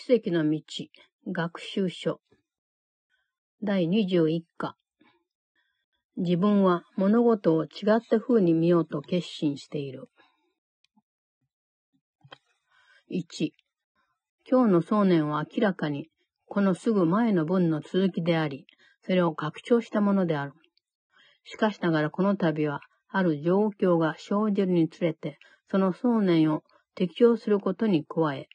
奇跡の道、学習書。第21課。自分は物事を違った風に見ようと決心している。1。今日の想念は明らかに、このすぐ前の文の続きであり、それを拡張したものである。しかしながらこの度は、ある状況が生じるにつれて、その想念を適用することに加え、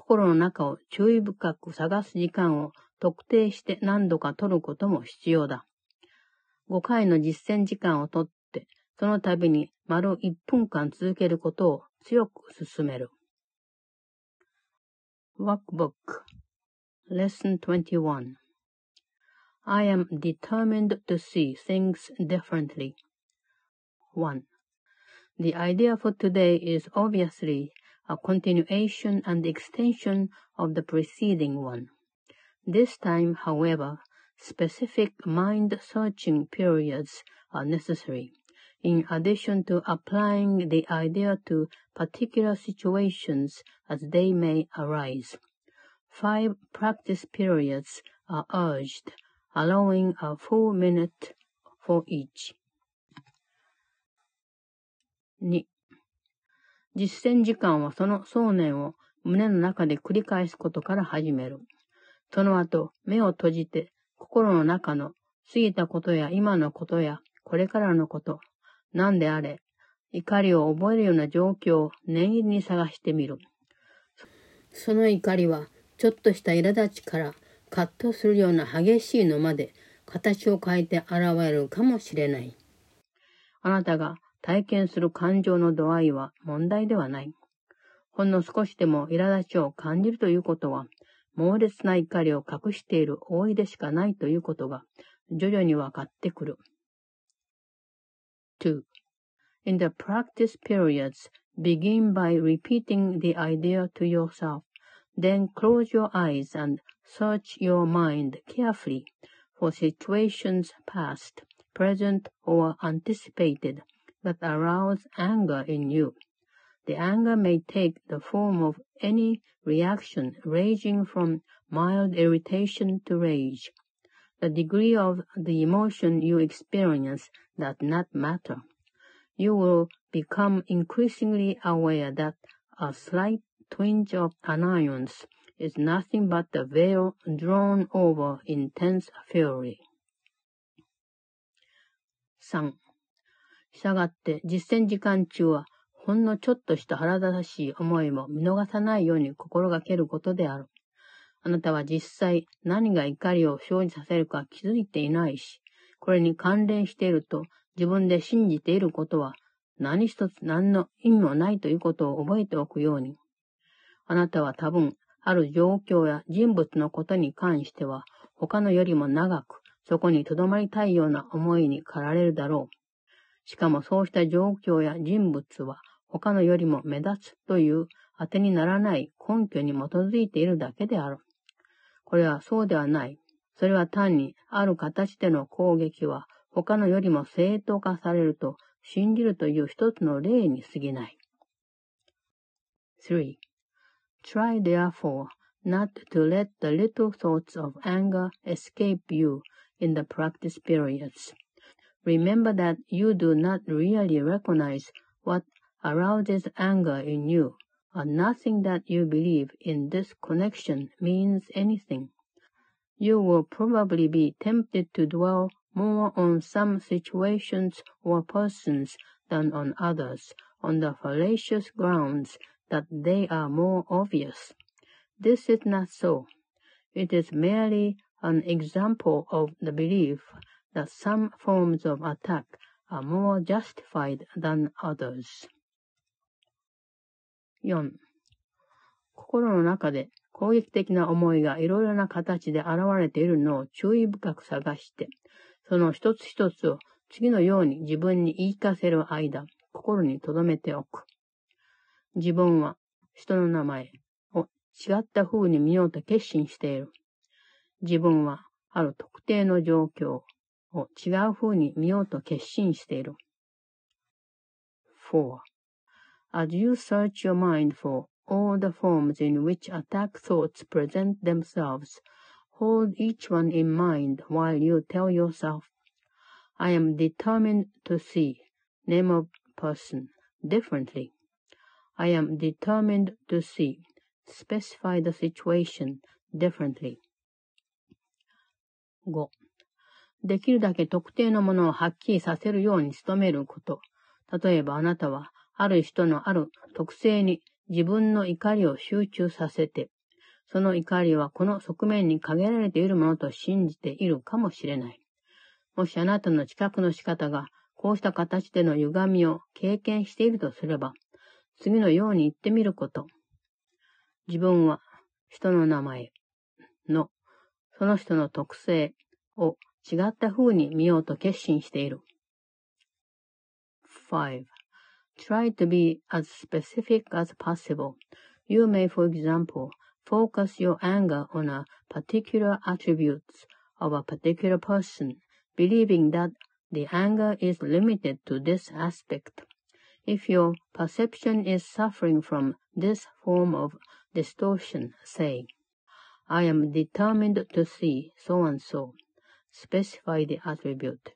心の中を注意深く探す時間を特定して何度か取ることも必要だ。5回の実践時間をとって、その度に丸1分間続けることを強く進める。Workbook Lesson 21 I am determined to see things differently. 1. The idea for today is obviously a continuation and extension of the preceding one. This time, however, specific mind-searching periods are necessary, in addition to applying the idea to particular situations as they may arise. Five practice periods are urged, allowing a full minute for each. 2. 実践時間はその想念を胸の中で繰り返すことから始める。その後、目を閉じて、心の中の過ぎたことや今のことやこれからのこと、何であれ、怒りを覚えるような状況を念入りに探してみる。その怒りは、ちょっとした苛立ちから葛藤するような激しいのまで形を変えて現れるかもしれない。あなたが体験する感情の度合いは問題ではない。ほんの少しでも苛立ちを感じるということは、猛烈な怒りを隠している大いでしかないということが、徐々に分かってくる。2. In the practice periods, begin by repeating the idea to yourself. Then close your eyes and search your mind carefully for situations past, present, or anticipated that arouse anger in you. The anger may take the form of any reaction ranging from mild irritation to rage. The degree of the emotion you experience does not matter. You will become increasingly aware that a slight twinge of annoyance is nothing but the veil drawn over intense fury. 3. したがって実践時間中は、ほんのちょっとした腹立たしい思いも見逃さないように心がけることである。あなたは実際何が怒りを生じさせるか気づいていないし、これに関連していると自分で信じていることは何一つ何の意味もないということを覚えておくように。あなたは多分、ある状況や人物のことに関しては、他のよりも長く、そこに留まりたいような思いに駆られるだろう。しかもそうした状況や人物は他のよりも目立つという当てにならない根拠に基づいているだけである。これはそうではない。それは単にある形での攻撃は他のよりも正当化されると信じるという一つの例に過ぎない。3. Try therefore not to let the little thoughts of anger escape you in the practice periods. Remember that you do not really recognize what arouses anger in you, and nothing that you believe in this connection means anything. You will probably be tempted to dwell more on some situations or persons than on others, on the fallacious grounds that they are more obvious. This is not so. It is merely an example of the belief that some forms of attack are more justified than others. 4. 心の中で攻撃的な思いがいろいろな形で現れているのを注意深く探して、その一つ一つを次のように自分に言い聞かせる間、心に留めておく。自分は人の名前を違った風に見ようと決心している。自分はある特定の状況、を違う風に見ようと決心している。4. As you search your mind for all the forms in which attack thoughts present themselves. Hold each one in mind while you tell yourself, I am determined to see, name of person, differently. I am determined to see, specify the situation differently. 5. できるだけ特定のものをはっきりさせるように努めること。例えばあなたは、ある人のある特性に自分の怒りを集中させて、その怒りはこの側面に限られているものと信じているかもしれない。もしあなたの知覚の仕方がこうした形での歪みを経験しているとすれば、次のように言ってみること。自分は人の名前のその人の特性を違った風に見ようと決心している。5. Try to be as specific as possible. You may, for example, focus your anger on a particular attribute of a particular person, believing that the anger is limited to this aspect. If your perception is suffering from this form of distortion, say, I am determined to see so and so. Specify the attribute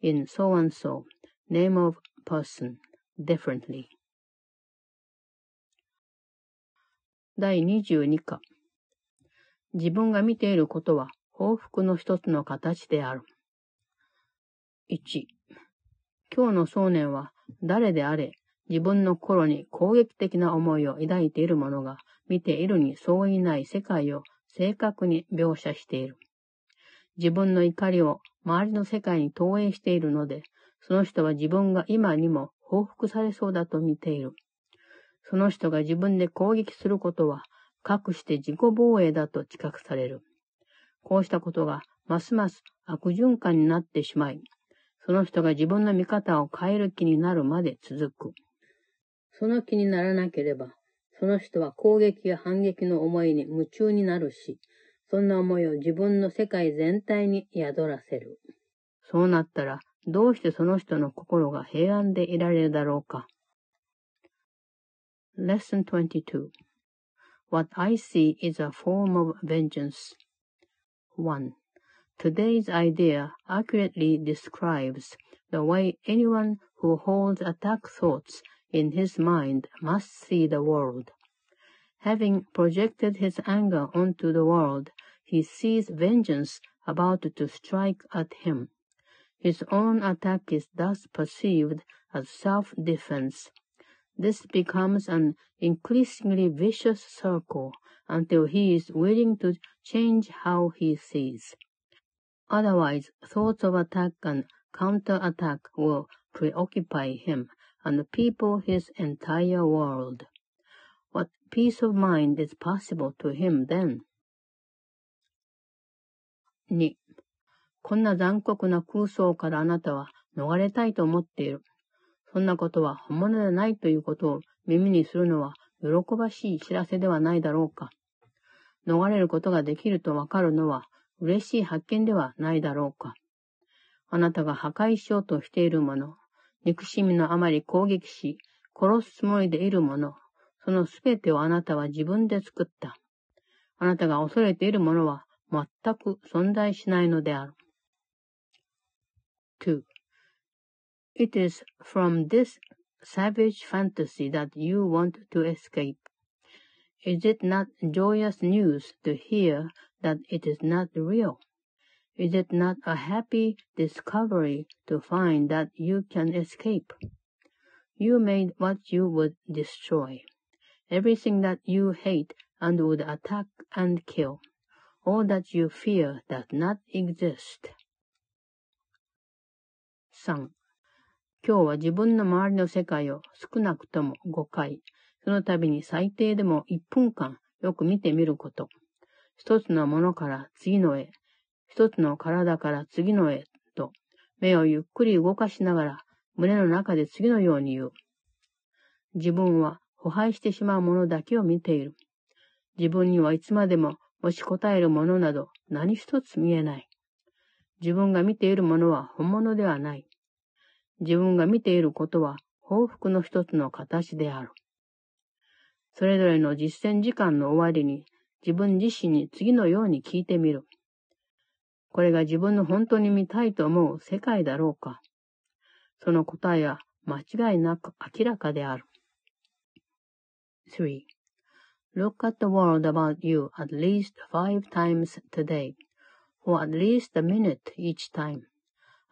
in so and so, name of person. differently. 第22課自分が見ていることは報復の一つの形である。1今日の少年は誰であれ自分の心に攻撃的な思いを抱いている者が見ているに相違ない世界を正確に描写している。自分の怒りを周りの世界に投影しているので、その人は自分が今にも報復されそうだと見ている。その人が自分で攻撃することは、かくして自己防衛だと知覚される。こうしたことが、ますます悪循環になってしまい、その人が自分の見方を変える気になるまで続く。その気にならなければ、その人は攻撃や反撃の思いに夢中になるし、そんな思いを自分の世界全体に宿らせる。そうなったら、どうしてその人の心が平安でいられるだろうか。Lesson 22 What I see is a form of vengeance. 1. Today's idea accurately describes the way anyone who holds attack thoughts in his mind must see the world. Having projected his anger onto the world, he sees vengeance about to strike at him. His own attack is thus perceived as self-defense. This becomes an increasingly vicious circle until he is willing to change how he sees. Otherwise, thoughts of attack and counterattack will preoccupy him and people his entire world. What peace of mind is possible to him then? 2. こんな残酷な空想からあなたは逃れたいと思っている。そんなことは本物でないということを耳にするのは喜ばしい知らせではないだろうか。逃れることができるとわかるのは嬉しい発見ではないだろうか。あなたが破壊しようとしているもの、憎しみのあまり攻撃し、殺すつもりでいるもの、そのすべてをあなたは自分で作った。あなたが恐れているものは全く存在しないのである。2. It is from this savage fantasy that you want to escape. Is it not joyous news to hear that it is not real? Is it not a happy discovery to find that you can escape? You made what you would destroy, everything that you hate and would attack and kill. All that you fear does not exist. 3. 今日は自分の周りの世界を少なくとも5回、その度に最低でも1分間よく見てみること。一つのものから次のへ、一つの体から次のへと、目をゆっくり動かしながら胸の中で次のように言う。自分は腐敗してしまうものだけを見ている。自分にはいつまでも持ちこたえるものなど何一つ見えない。自分が見ているものは本物ではない。自分が見ていることは報復の一つの形である。それぞれの実践時間の終わりに自分自身に次のように聞いてみる。これが自分の本当に見たいと思う世界だろうかその答えは間違いなく明らかである。3. Look at the world about you at least five times today, or at least a minute each time,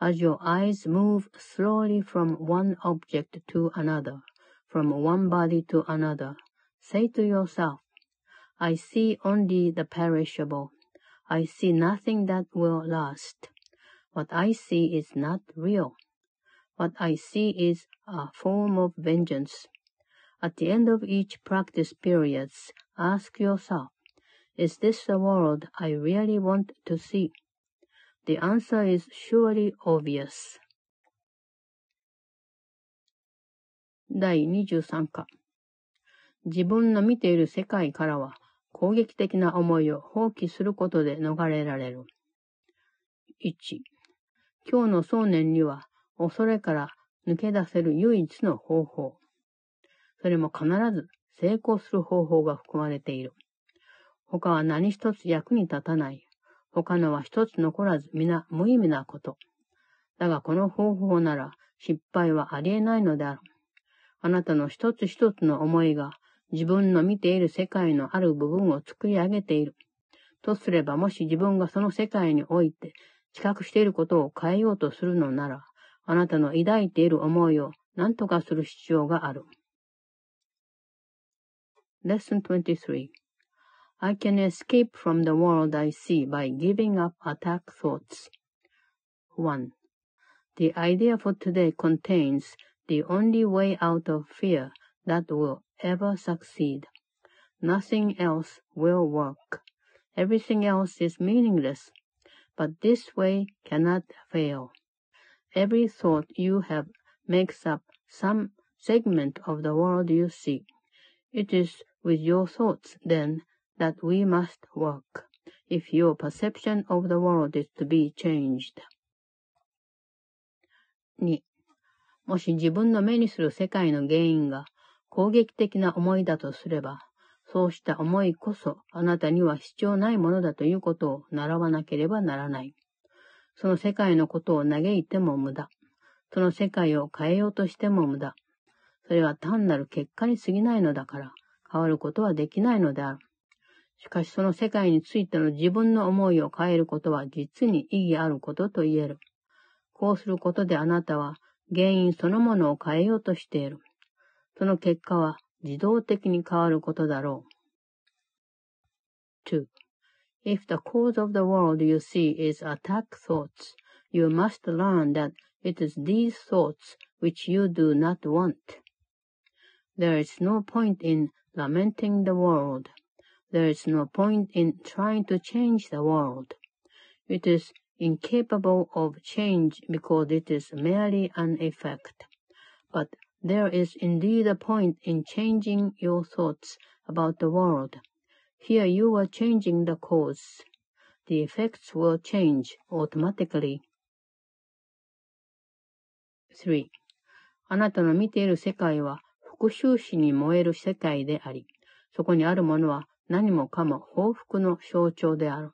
as your eyes move slowly from one object to another, from one body to another. Say to yourself, I see only the perishable. I see nothing that will last. What I see is not real. What I see is a form of vengeance. At the end of each practice periods, ask yourself, is this the world I really want to see? The answer is surely obvious. 第23課自分の見ている世界からは攻撃的な思いを放棄することで逃れられる。1. 今日の想念には恐れから抜け出せる唯一の方法。それも必ず成功する方法が含まれている。他は何一つ役に立たない。他のは一つ残らず皆無意味なこと。だがこの方法なら失敗はありえないのである。あなたの一つ一つの思いが自分の見ている世界のある部分を作り上げている。とすればもし自分がその世界において知覚していることを変えようとするのなら、あなたの抱いている思いを何とかする必要がある。Lesson 23 I can escape from the world I see by giving up attack thoughts. 1. The idea for today contains the only way out of fear that will ever succeed. Nothing else will work. Everything else is meaningless. But this way cannot fail. Every thought you have makes up some segment of the world you see. It is with your thoughts, then, that we must work, if your perception of the world is to be changed. 2. もし自分の目にする世界の原因が攻撃的な思いだとすれば、そうした思いこそあなたには必要ないものだということを習わなければならない。その世界のことを嘆いても無駄。その世界を変えようとしても無駄。それは単なる結果に過ぎないのだから、変わることはできないのである。しかしその世界についての自分の思いを変えることは実に意義あることと言える。こうすることであなたは原因そのものを変えようとしている。その結果は自動的に変わることだろう。2. If the cause of the world you see is attack thoughts, you must learn that it is these thoughts which you do not want. There is no point in lamenting the world. There is no point in trying to change the world. It is incapable of change because it is merely an effect. But there is indeed a point in changing your thoughts about the world. Here you are changing the cause. The effects will change automatically. 3. あなたの見ている世界は 復讐心に燃える世界であり、そこにあるものは何もかも報復の象徴である。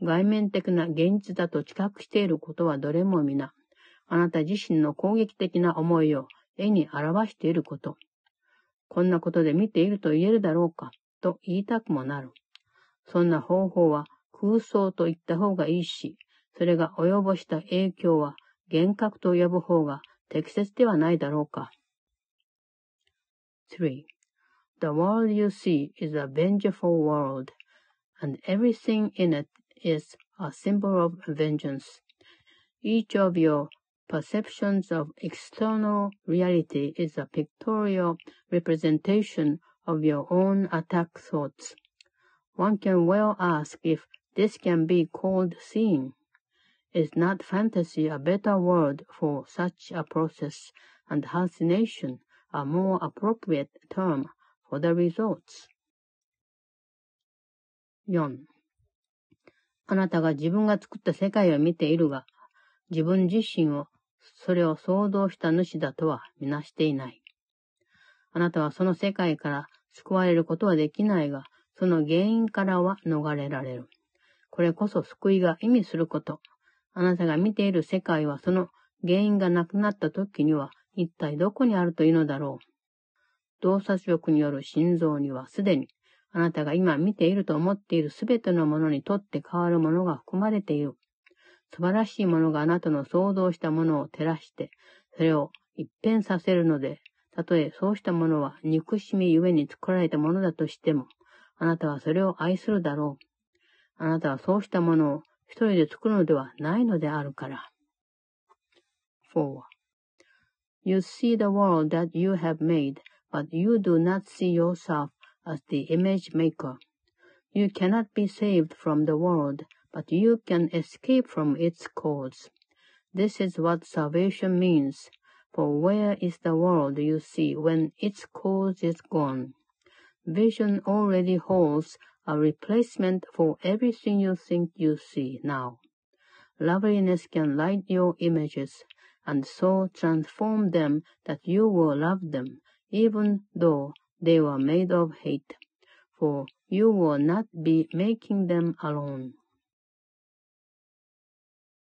外面的な現実だと知覚していることはどれも皆、あなた自身の攻撃的な思いを絵に表していること。こんなことで見ていると言えるだろうか、と言いたくもなる。そんな方法は空想と言った方がいいし、それが及ぼした影響は幻覚と呼ぶ方が適切ではないだろうか。3. The world you see is a vengeful world, and everything in it is a symbol of vengeance. Each of your perceptions of external reality is a pictorial representation of your own attack thoughts. One can well ask if this can be called seeing. Is not fantasy a better word for such a process and hallucination a more appropriate term for the results. 4. あなたが自分が作った世界を見ているが、自分自身をそれを創造した主だとはみなしていない。あなたはその世界から救われることはできないが、その原因からは逃れられる。これこそ救いが意味すること。あなたが見ている世界はその原因がなくなった時には一体どこにあるというのだろう。洞察力による心臓にはすでにあなたが今見ていると思っているすべてのものにとって変わるものが含まれている。素晴らしいものがあなたの想像したものを照らして、それを一変させるので、たとえそうしたものは憎しみゆえに作られたものだとしても、あなたはそれを愛するだろう。あなたはそうしたものを一人で作るのではないのであるから。4. You see the world that you have made, but you do not see yourself as the image maker. You cannot be saved from the world, but you can escape from its cause. This is what salvation means. For where is the world you see when its cause is gone? Vision already holds a replacement for everything you think you see now. Loveliness can light your images, and so transform them that you will love them, even though they were made of hate. For you will not be making them alone.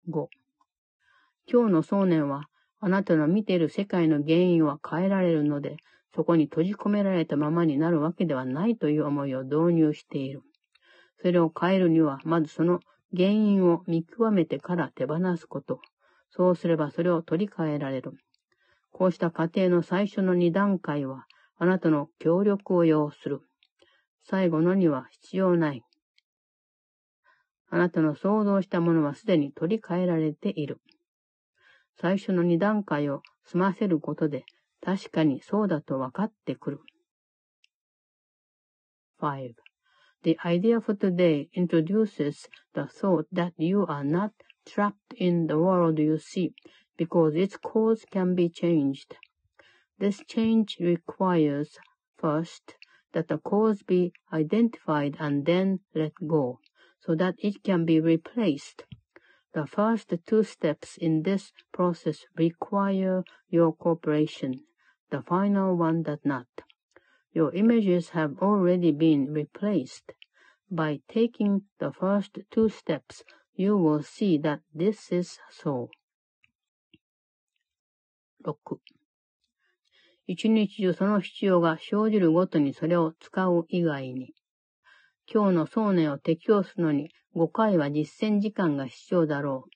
5. 今日の想念はあなたの見ている世界の原因は変えられるので、そこに閉じ込められたままになるわけではないという思いを導入している。それを変えるには、まずその原因を見極めてから手放すこと。そうすればそれを取り替えられる。こうした過程の最初の二段階は、あなたの協力を要する。最後のには必要ない。あなたの想像したものはすでに取り替えられている。最初の二段階を済ませることで、確かにそうだと分かってくる。5. The idea for today introduces the thought that you are not trapped in the world you see, because its cause can be changed. This change requires, first, that the cause be identified and then let go, so that it can be replaced. The first two steps in this process require your cooperation. The final one does not. Your images have already been replaced. By taking the first two steps, you will see that this is so. 6. 一日中その必要が生じるごとにそれを使う以外に、今日の想念を適用するのに5回は実践時間が必要だろう。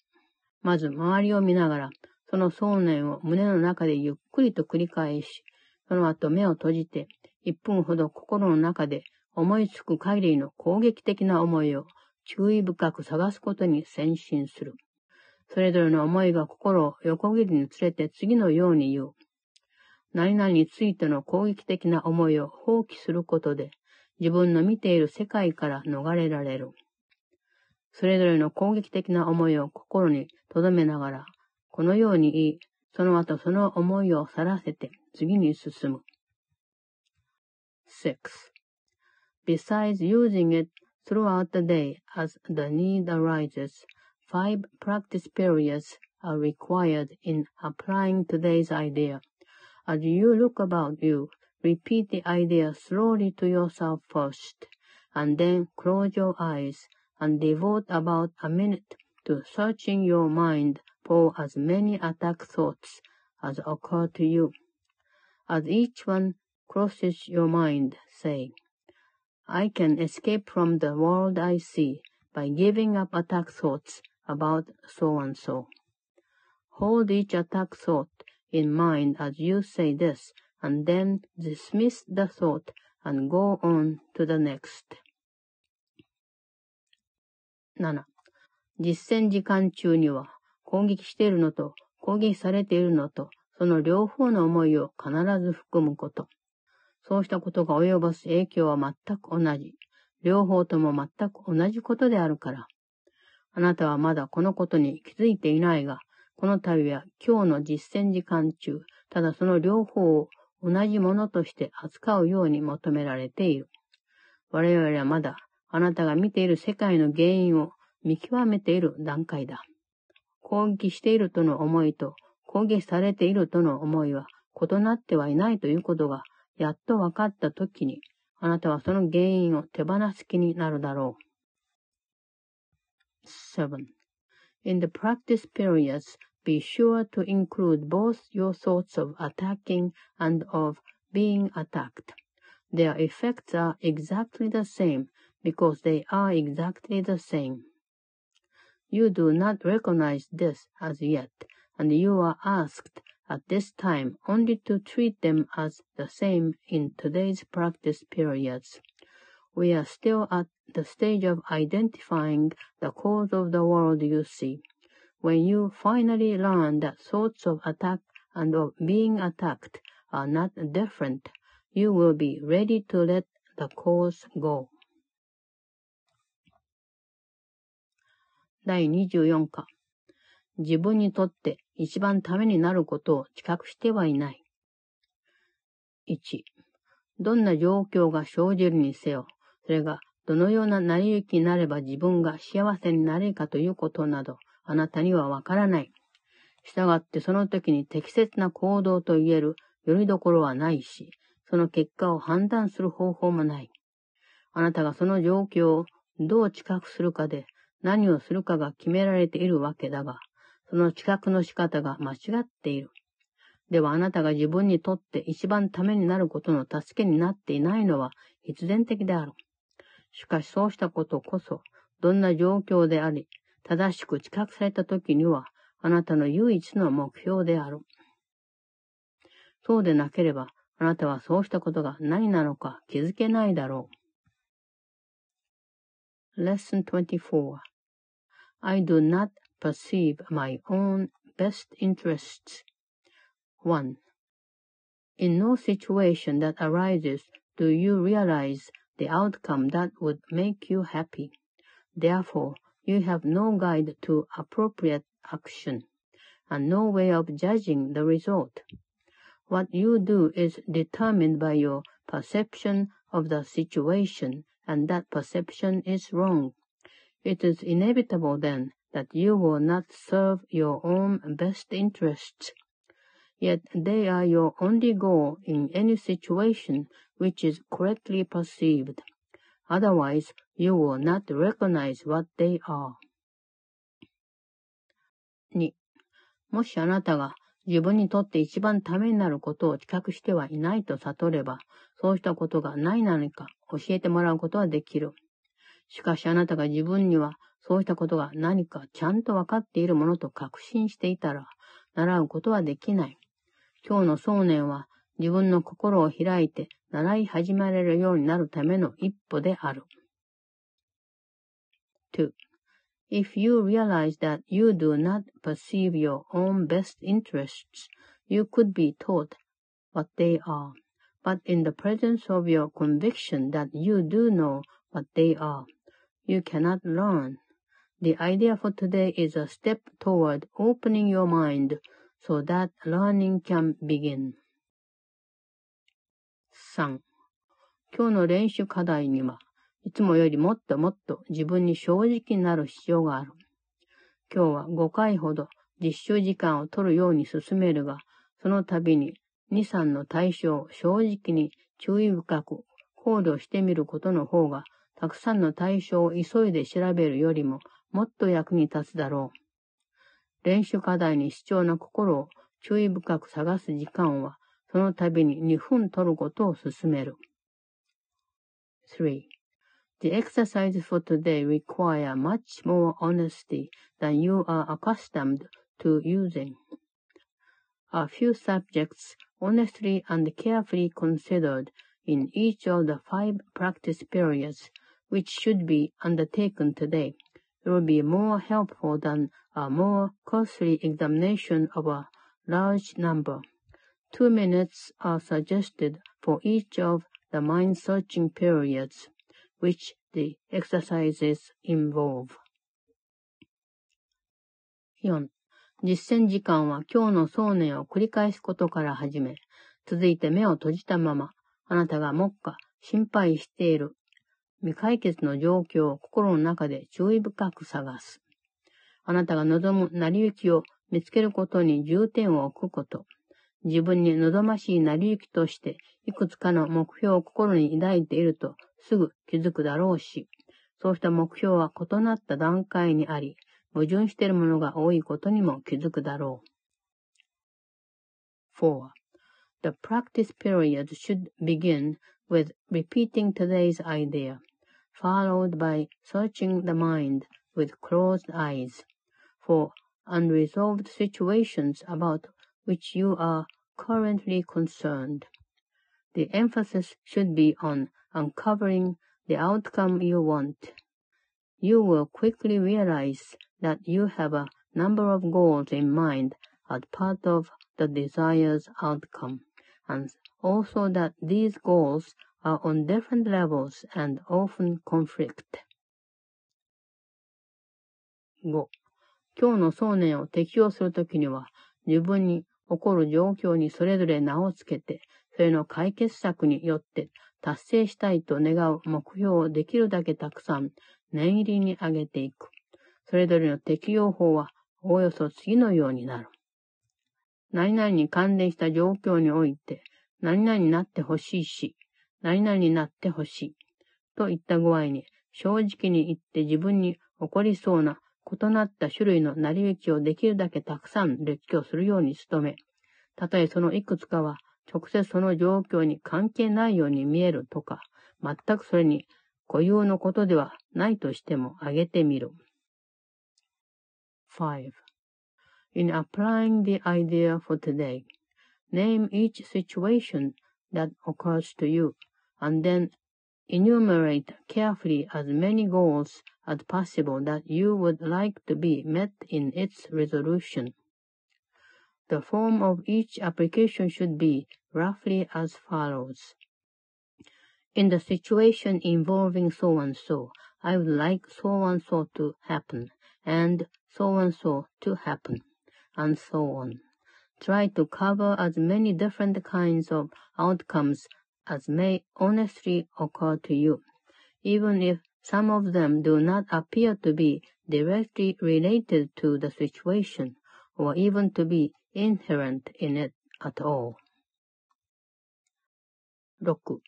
まず周りを見ながら、その想念を胸の中でゆっくりと繰り返し、その後目を閉じて、1分ほど心の中で思いつく限りの攻撃的な思いを注意深く探すことに先進する。それぞれの思いが心を横切りにつれて次のように言う。何々についての攻撃的な思いを放棄することで、自分の見ている世界から逃れられる。それぞれの攻撃的な思いを心に留めながら、このように言い、その後その思いを去らせて次に進む。6. Besides using it throughout the day as the need arises, five practice periods are required in applying today's idea. As you look about you, repeat the idea slowly to yourself first, and then close your eyes and devote about a minute to searching your mind for as many attack thoughts as occur to you. As each one crosses your mind, say, I can escape from the world I see by giving up attack thoughts about so and so. Hold each attack thought in mind as you say this, and then dismiss the thought and go on to the next. 7. 実践時間中には攻撃しているのと攻撃されているのとその両方の思いを必ず含むこと。そうしたことが及ぼす影響は全く同じ。両方とも全く同じことであるから。あなたはまだこのことに気づいていないが、この度は今日の実践時間中、ただその両方を同じものとして扱うように求められている。我々はまだあなたが見ている世界の原因を見極めている段階だ。攻撃しているとの思いと攻撃されているとの思いは異なってはいないということがやっと分かったときに、 あなたはその原因を手放す気になるだろう。7. In the practice periods, be sure to include both your thoughts of attacking and of being attacked. Their effects are exactly the same because they are exactly the same. You do not recognize this as yet, and you are asked at this time only to treat them as the same in today's practice periods. We are still at the stage of identifying the cause of the world you see. When you finally learn that thoughts of attack and of being attacked are not different, you will be ready to let the cause go. 第24課自分にとって一番ためになることを知覚してはいない。1、どんな状況が生じるにせよ、それがどのような成り行きになれば自分が幸せになれるかということなど、あなたにはわからない。したがってその時に適切な行動と言えるよりどころはないし、その結果を判断する方法もない。あなたがその状況をどう知覚するかで何をするかが決められているわけだが、その知覚の仕方が間違っている。ではあなたが自分にとって一番ためになることの助けになっていないのは必然的である。しかしそうしたことこそ、どんな状況であり、正しく知覚された時には、あなたの唯一の目標である。そうでなければ、あなたはそうしたことが何なのか気づけないだろう。Lesson 24 I do not perceive my own best interests. 1. In no situation that arises do you realize the outcome that would make you happy. Therefore, you have no guide to appropriate action, and no way of judging the result. What you do is determined by your perception of the situation, and that perception is wrong. It is inevitable then that you will not serve your own best interests. Yet they are your only goal in any situation which is correctly perceived. Otherwise, you will not recognize what they are. 2. もしあなたが自分にとって一番ためになることを知覚してはいないと悟れば、そうしたことが何なのか教えてもらうことはできる。しかしあなたが自分にはそうしたことが何かちゃんとわかっているものと確信していたら、習うことはできない。今日の想念は自分の心を開いて習い始められるようになるための一歩である。2. If you realize that you do not perceive your own best interests, you could be taught what they are. But in the presence of your conviction that you do know what they are, you cannot learn. The idea for today is a step toward opening your mind so that learning can begin. 3. 今日の練習課題には、いつもよりもっともっと自分に正直になる必要がある。今日は5回ほど実習時間を取るように進めるが、その度に2、3の対象を正直に注意深く考慮してみることの方が、たくさんの対象を急いで調べるよりももっと役に立つだろう。練習課題に主張な心を注意深く探す時間は、その度に2分取ることを進める。3. The exercises for today require much more honesty than you are accustomed to using. A few subjects honestly and carefully considered in each of the five practice periods which should be undertaken today will be more helpful than a more costly examination of a large number. Two minutes are suggested for each of the mind-searching periods. which the exercises involve. 4. 実践時間は今日の想念を繰り返すことから始め、続いて目を閉じたまま、あなたが目下心配している未解決の状況を心の中で注意深く探す。あなたが望む成り行きを見つけることに重点を置くこと。自分に望ましい成り行きとして、いくつかの目標を心に抱いているとすぐ気づくだろうし、そうした目標は異なった段階にあり、矛盾しているものが多いことにも気づくだろう。4. The practice period should begin with repeating today's idea, followed by searching the mind with closed eyes for unresolved situations about which you are currently concerned. The emphasis should be on uncovering the outcome you want. You will quickly realize that you have a number of goals in mind as part of the desired's outcome, and also that these goals are on different levels and often conflict. 5. 今日の想念を適用するときには、自分に起こる状況にそれぞれ名をつけて、それの解決策によって達成したいと願う目標をできるだけたくさん念入りに上げていく。それぞれの適用法はおおよそ次のようになる。何々に関連した状況において、何々になってほしいし、何々になってほしい。といった具合に、正直に言って自分に起こりそうな異なった種類の成り行きをできるだけたくさん列挙するように努め、たとえそのいくつかは直接その状況に関係ないように見えるとか、全くそれに固有のことではないとしても挙げてみる。5. In applying the idea for today, name each situation that occurs to you, and then enumerate carefully as many goals as possible that you would like to be met in its resolution. The form of each application should be roughly as follows. In the situation involving so and so, I would like so and so to happen, and so and so to happen, and so on. Try to cover as many different kinds of outcomes as may honestly occur to you, even if some of them do not appear to be directly related to the situation, or even to be inherent in it at all. 6.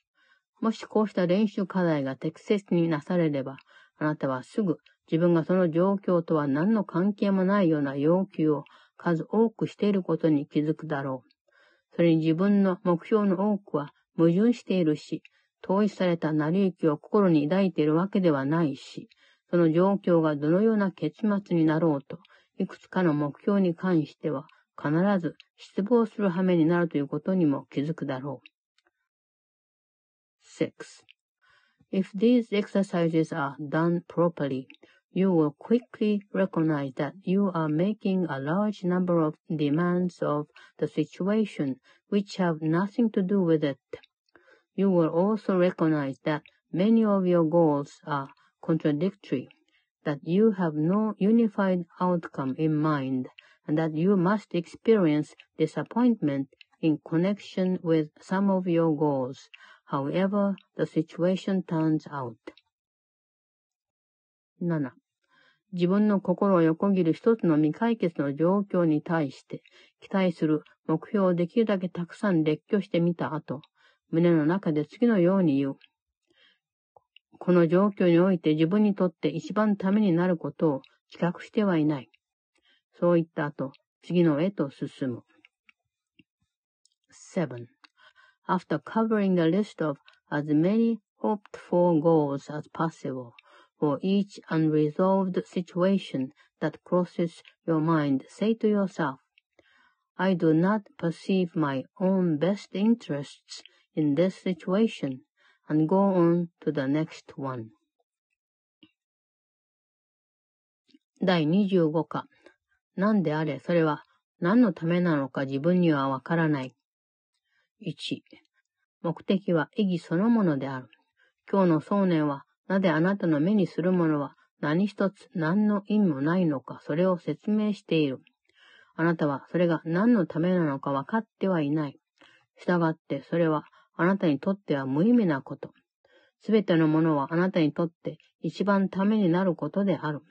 もしこうした練習課題が適切になされれば、あなたはすぐ自分がその状況とは何の関係もないような要求を数多くしていることに気づくだろう。それに自分の目標の多くは矛盾しているし、統一された成り行きを心に抱いているわけではないし、その状況がどのような結末になろうと、いくつかの目標に関しては、必ず失望する羽目になるということにも気づくだろう。6. If these exercises are done properly, you will quickly recognize that you are making a large number of demands of the situation which have nothing to do with it. You will also recognize that many of your goals are contradictory, that you have no unified outcome in mind, and that you must experience disappointment in connection with some of your goals, however the situation turns out. 7. 自分の心を横切る一つの未解決の状況に対して期待する目標をできるだけたくさん列挙してみた後、 胸の中で次のように言う。この状況において自分にとって一番ためになることを企画してはいない。そう言った後、次のへと進む。7. After covering the list of as many hoped for goals as possible for each unresolved situation that crosses your mind, say to yourself, I do not perceive my own best interests in this situation and go on to the next one. 第25課。何であれ、それは何のためなのか？自分にはわからない。1、目的は意義そのものである。今日の想念は、なぜあなたの目にするものは？何一つ何の意味もないのか、それを説明している。あなたはそれが何のためなのか分かってはいない。したがって、それはあなたにとっては無意味なこと。すべてのものはあなたにとって一番ためになることである。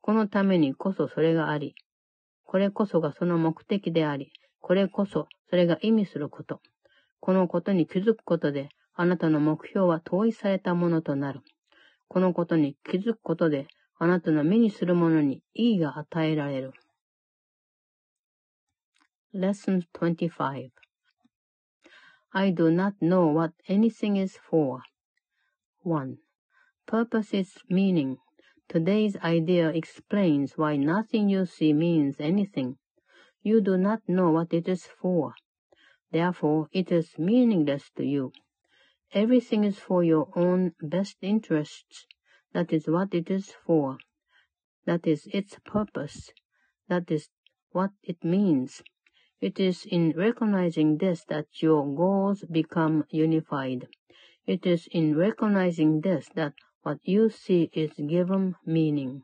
このためにこそそれがあり、これこそがその目的であり、これこそ、それが意味すること。このことに気づくことで、あなたの目標は統一されたものとなる。このことに気づくことで、あなたの目にするものに意義が与えられる。Lesson 25 I do not know what anything is for. 1. Purpose is meaning. Today's idea explains why nothing you see means anything. You do not know what it is for. Therefore, it is meaningless to you. Everything is for your own best interests. That is what it is for. That is its purpose. That is what it means. It is in recognizing this that your goals become unified. It is in recognizing this that what you see is given meaning.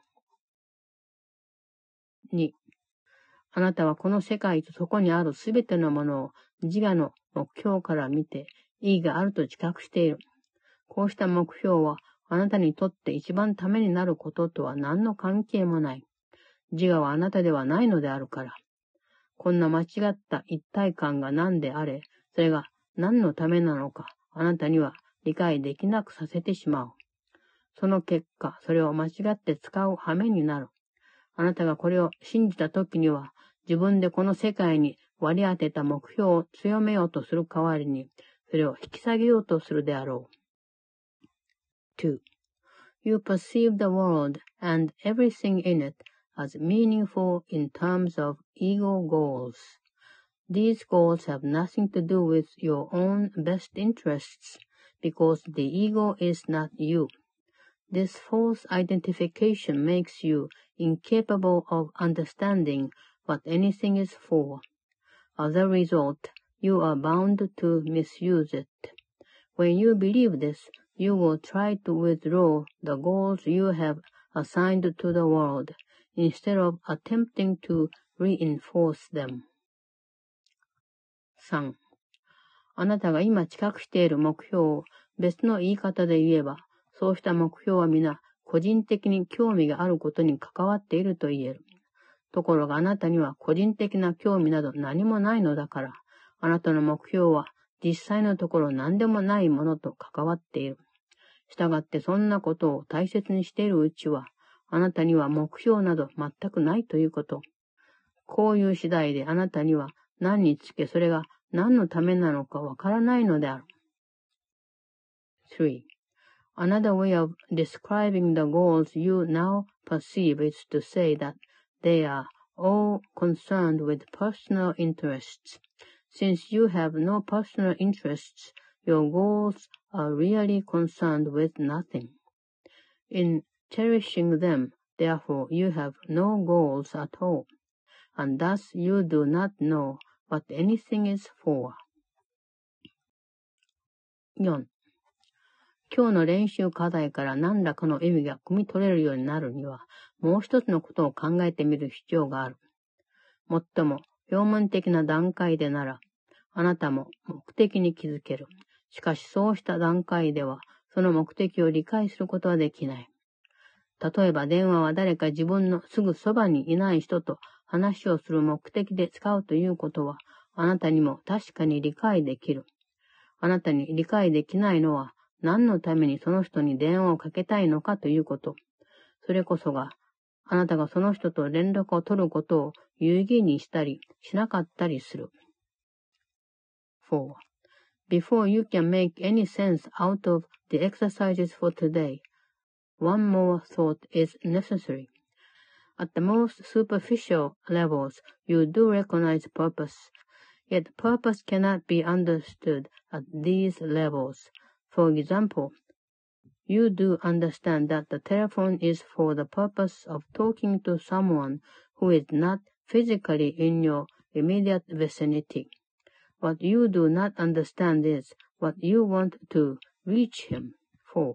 2. あなたはこの世界とそこにあるすべてのものを自我の目標から見て意義があると自覚している。こうした目標はあなたにとって一番ためになることとは何の関係もない。自我はあなたではないのであるから。こんな間違った一体感が何であれ、それが何のためなのか、あなたには理解できなくさせてしまう。その結果、それを間違って使う羽目になる。あなたがこれを信じた時には、自分でこの世界に割り当てた目標を強めようとする代わりに、それを引き下げようとするであろう。2. You perceive the world and everything in it as meaningful in terms of ego goals. These goals have nothing to do with your own best interests because the ego is not you. This false identification makes you incapable of understanding what anything is for. As a result, you are bound to misuse it. When you believe this, you will try to withdraw the goals you have assigned to the world instead of attempting to reinforce them. 3. あなたが今近くしている目標を別の言い方で言えば、そうした目標は皆個人的に興味があることに関わっていると言える。ところがあなたには個人的な興味など何もないのだから、あなたの目標は実際のところ何でもないものと関わっている。したがってそんなことを大切にしているうちは、あなたには目標など全くないということ。こういう次第であなたには何につけそれが何のためなのかわからないのである。3. Another way of describing the goals you now perceive is to say that they are all concerned with personal interests. Since you have no personal interests, your goals are really concerned with nothing. In cherishing them, therefore you have no goals at all, and thus you do not know what anything is for. 4. 今日の練習課題から何らかの意味が汲み取れるようになるには、もう一つのことを考えてみる必要がある。もっとも、表面的な段階でなら、あなたも目的に気づける。しかしそうした段階では、その目的を理解することはできない。例えば電話は誰か自分のすぐそばにいない人と話をする目的で使うということは、あなたにも確かに理解できる。あなたに理解できないのは、何のためにその人に電話をかけたいのかということ。それこそが、あなたがその人と連絡を取ることを有意義にしたりしなかったりする。4. Before you can make any sense out of the exercises for today, one more thought is necessary. At the most superficial levels, you do recognize purpose, yet purpose cannot be understood at these levels. For example, you do understand that the telephone is for the purpose of talking to someone who is not physically in your immediate vicinity. What you do not understand is what you want to reach him for.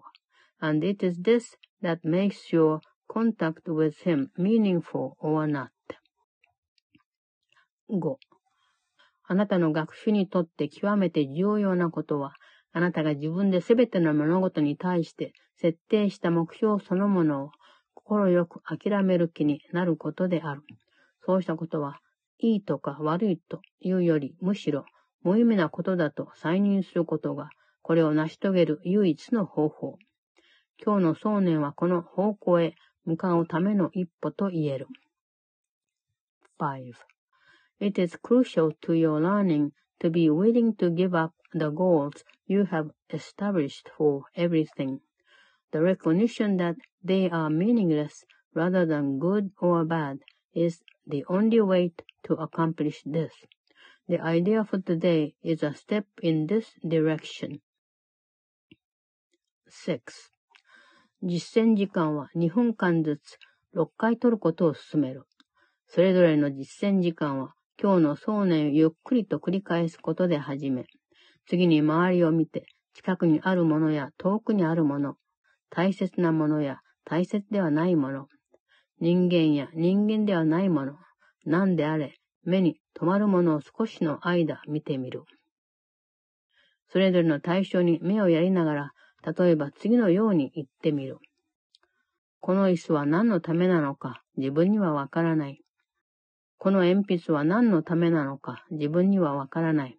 And it is this that makes your contact with him meaningful or not. 5. あなたの学習にとって極めて重要なことは、あなたが自分で全ての物事に対して設定した目標そのものを心よく諦める気になることである。そうしたことは、いいとか悪いというより、むしろ無意味なことだと再認することが、これを成し遂げる唯一の方法。今日の想念はこの方向へ向かうための一歩と言える。5. It is crucial to your learning to be willing to give up the goals you have established for everything. The recognition that they are meaningless rather than good or bad is the only way to accomplish this. The idea for today is a step in this direction. 6. 実践時間は2分間ずつ6回取ることを勧める。それぞれの実践時間は今日の想念をゆっくりと繰り返すことで始め、次に周りを見て近くにあるものや遠くにあるもの、大切なものや大切ではないもの、人間や人間ではないもの、何であれ、目に留まるものを少しの間見てみる。それぞれの対象に目をやりながら、例えば次のように言ってみる。この椅子は何のためなのか自分にはわからない。この鉛筆は何のためなのか自分にはわからない。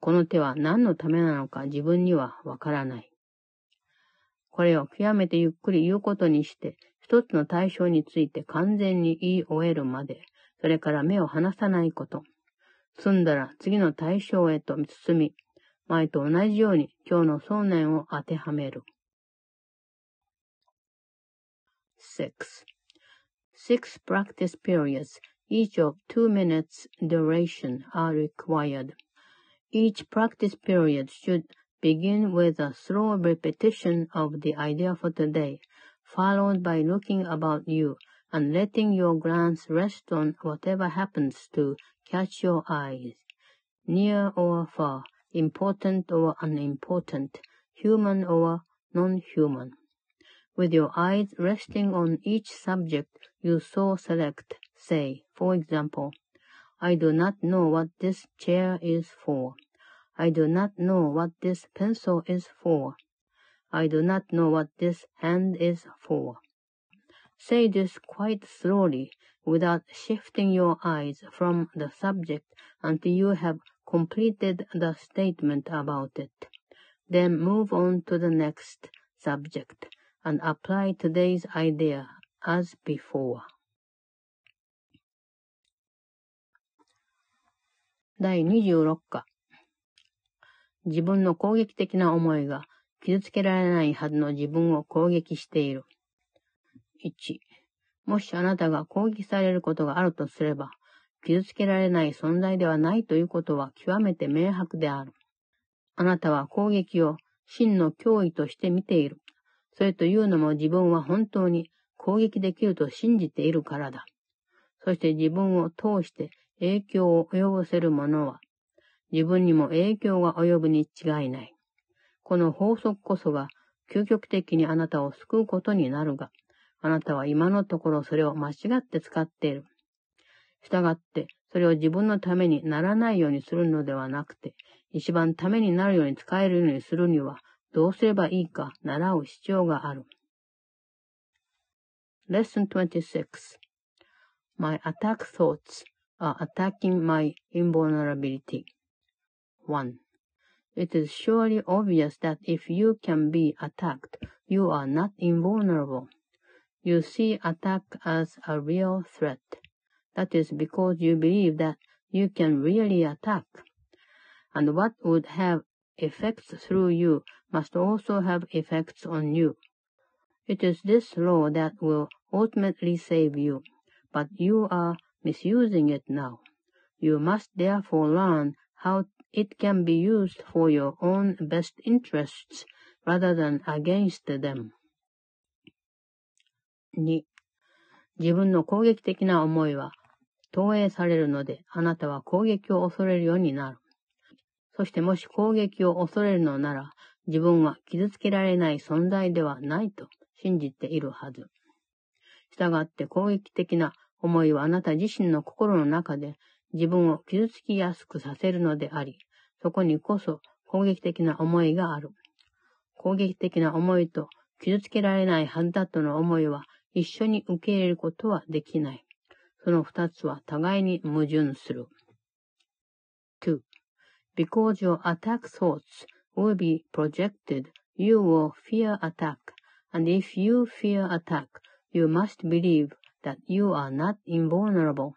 この手は何のためなのか自分にはわからない。これを極めてゆっくり言うことにして、一つの対象について完全に言い終えるまで、それから目を離さないこと。済んだら次の対象へと進み、前と同じように今日の想念を当てはめる。6. Six practice periods each of two minutes duration are required. Each practice period should begin with a slow repetition of the idea for today, followed by looking about you and letting your glance rest on whatever happens to catch your eyes, near or far, important or unimportant, human or non-human. With your eyes resting on each subject you so select, say, for example, I do not know what this chair is for. I do not know what this pencil is for. I do not know what this hand is for. Say this quite slowly without shifting your eyes from the subject until you have completed the statement about it. Then move on to the next subject and apply today's idea as before. 第26課自分の攻撃的な思いが傷つけられないはずの自分を攻撃している。1、もしあなたが攻撃されることがあるとすれば、傷つけられない存在ではないということは極めて明白である。あなたは攻撃を真の脅威として見ている。それというのも自分は本当に攻撃できると信じているからだ。そして自分を通して影響を及ぼせるものは、自分にも影響が及ぶに違いない。この法則こそが、究極的にあなたを救うことになるが、あなたは今のところそれを間違って使っている。したがって、それを自分のためにならないようにするのではなくて、一番ためになるように使えるようにするには、どうすればいいか習う必要がある。Lesson 26 My attack thoughts are attacking my invulnerability. 1. It is surely obvious that if you can be attacked, you are not invulnerable. You see attack as a real threat. That is because you believe that you can really attack. And what would have effects through you must also have effects on you. It is this law that will ultimately save you, but you are misusing it now. You must therefore learn how it can be used for your own best interests rather than against them. 2. 自分の攻撃的な思いは 投影されるので、あなたは攻撃を恐れるようになる。そしてもし攻撃を恐れるのなら、自分は傷つけられない存在ではないと信じているはず。したがって攻撃的な思いはあなた自身の心の中で自分を傷つきやすくさせるのであり、そこにこそ攻撃的な思いがある。攻撃的な思いと傷つけられないはずだとの思いは一緒に受け入れることはできない。その二つは互いに矛盾する。2. Because your attack thoughts will be projected, you will fear attack, and if you fear attack, you must believe that you are not invulnerable.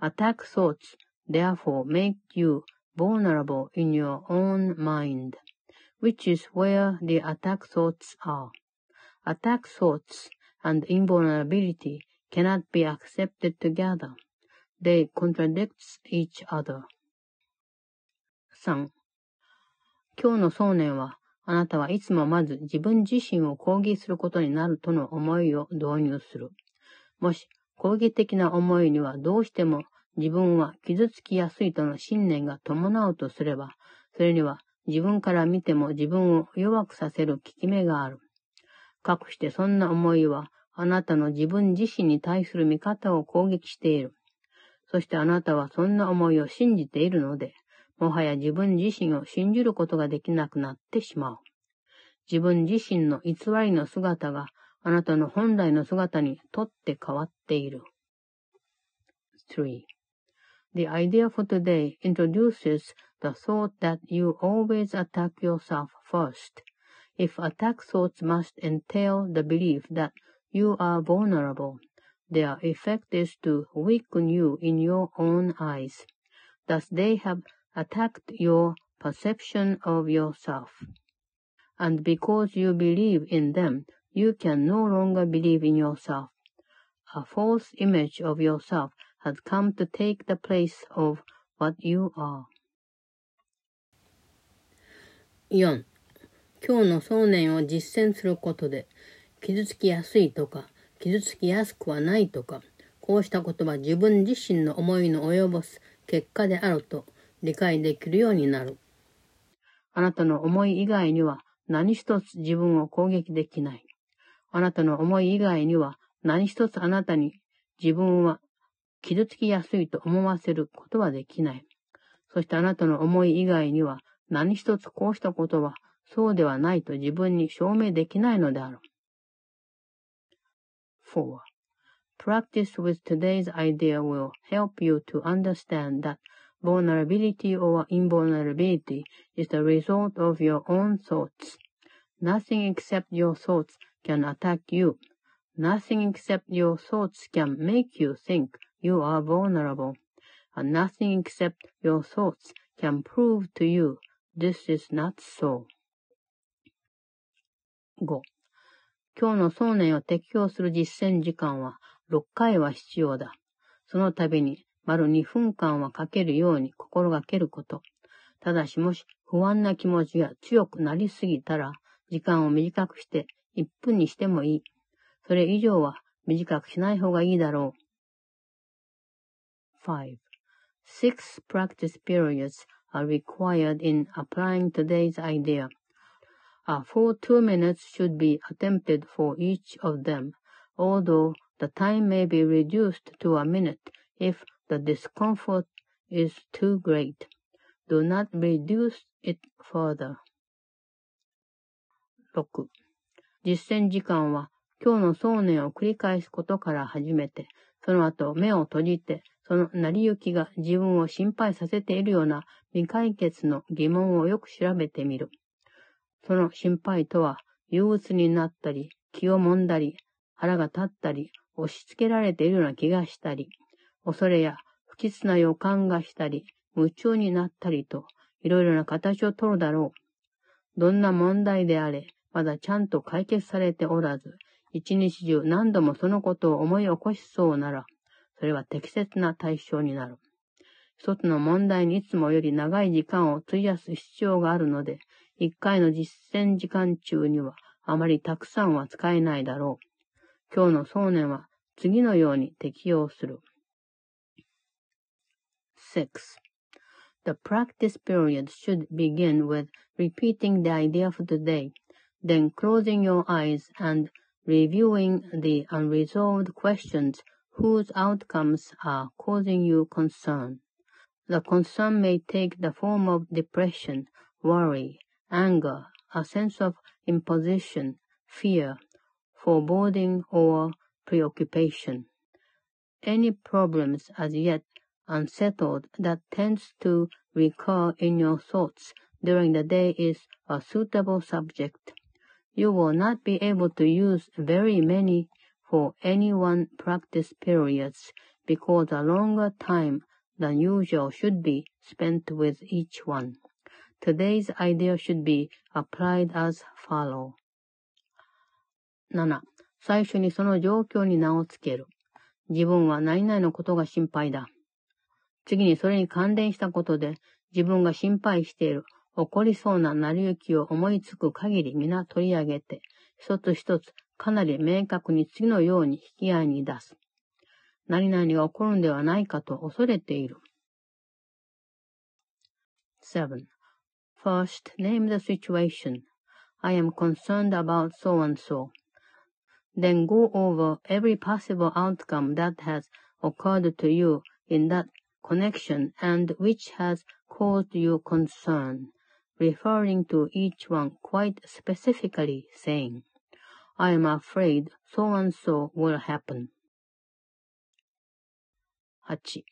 Attack thoughts therefore make you vulnerable in your own mind, which is where the attack thoughts are. Attack thoughts and invulnerability cannot be accepted together. They contradict each other. 3. 今日の想念は、あなたはいつもまず自分自身を抗議することになるとの思いを導入する。もし、抗議的な思いにはどうしても自分は傷つきやすいとの信念が伴うとすれば、それには自分から見ても自分を弱くさせる効き目がある。かくしてそんな思いは、あなたの自分自身に対する見方を攻撃している。そしてあなたはそんな思いを信じているので、もはや自分自身を信じることができなくなってしまう。自分自身の偽りの姿があなたの本来の姿にとって変わっている。3. The idea for today introduces the thought that you always attack yourself first. If attack thoughts must entail the belief that you are vulnerable, their effect is to weaken you in your own eyes. Thus they have attacked your perception of yourself. And because you believe in them, you can no longer believe in yourself. A false image of yourself has come to take the place of what you are. 4. 今日の想念を実践することで、 傷つきやすいとか、傷つきやすくはないとか、こうしたことは自分自身の思いの及ぼす結果であると理解できるようになる。あなたの思い以外には何一つ自分を攻撃できない。あなたの思い以外には何一つあなたに自分は傷つきやすいと思わせることはできない。そしてあなたの思い以外には何一つこうしたことはそうではないと自分に証明できないのである。4. Practice with today's idea will help you to understand that vulnerability or invulnerability is the result of your own thoughts. Nothing except your thoughts can attack you. Nothing except your thoughts can make you think you are vulnerable. And nothing except your thoughts can prove to you this is not so. 5. 今日の想念を適用する実践時間は6回は必要だ。その度に丸2分間はかけるように心がけること。ただしもし不安な気持ちが強くなりすぎたら、時間を短くして1分にしてもいい。それ以上は短くしない方がいいだろう。5. Six practice periods are required in applying today's idea. A full two minutes should be attempted for each of them, although the time may be reduced to a minute if the discomfort is too great. Do not reduce it further. 6. 実践時間は今日の想念を繰り返すことから始めて、その後目を閉じて、その成り行きが自分を心配させているような未解決の疑問をよく調べてみる。その心配とは、憂鬱になったり、気をもんだり、腹が立ったり、押し付けられているような気がしたり、恐れや不吉な予感がしたり、夢中になったりと、いろいろな形をとるだろう。どんな問題であれ、まだちゃんと解決されておらず、一日中何度もそのことを思い起こしそうなら、それは適切な対象になる。一つの問題にいつもより長い時間を費やす必要があるので、一回の実践時間中にはあまりたくさんは使えないだろう。今日の想念は次のように適用する。6. The practice period should begin with repeating the idea for the day, then closing your eyes and reviewing the unresolved questions whose outcomes are causing you concern. The concern may take the form of depression, worry, anger, a sense of imposition, fear, foreboding, or preoccupation. any problems as yet unsettled that tends to recur in your thoughts during the day is a suitable subject. You will not be able to use very many for any one practice periods because a longer time than usual should be spent with each one. Today's idea should be applied as follow. 7. 最初にその状況に名をつける。自分は何々のことが心配だ。次にそれに関連したことで自分が心配している起こりそうな成り行きを思いつく限り皆取り上げて、一つ一つかなり明確に次のように引き合いに出す。何々が起こるんではないかと恐れている。7. First, name the situation. I am concerned about so and so. Then go over every possible outcome that has occurred to you in that connection and which has caused you concern, referring to each one quite specifically, saying, I am afraid so and so will happen. 8.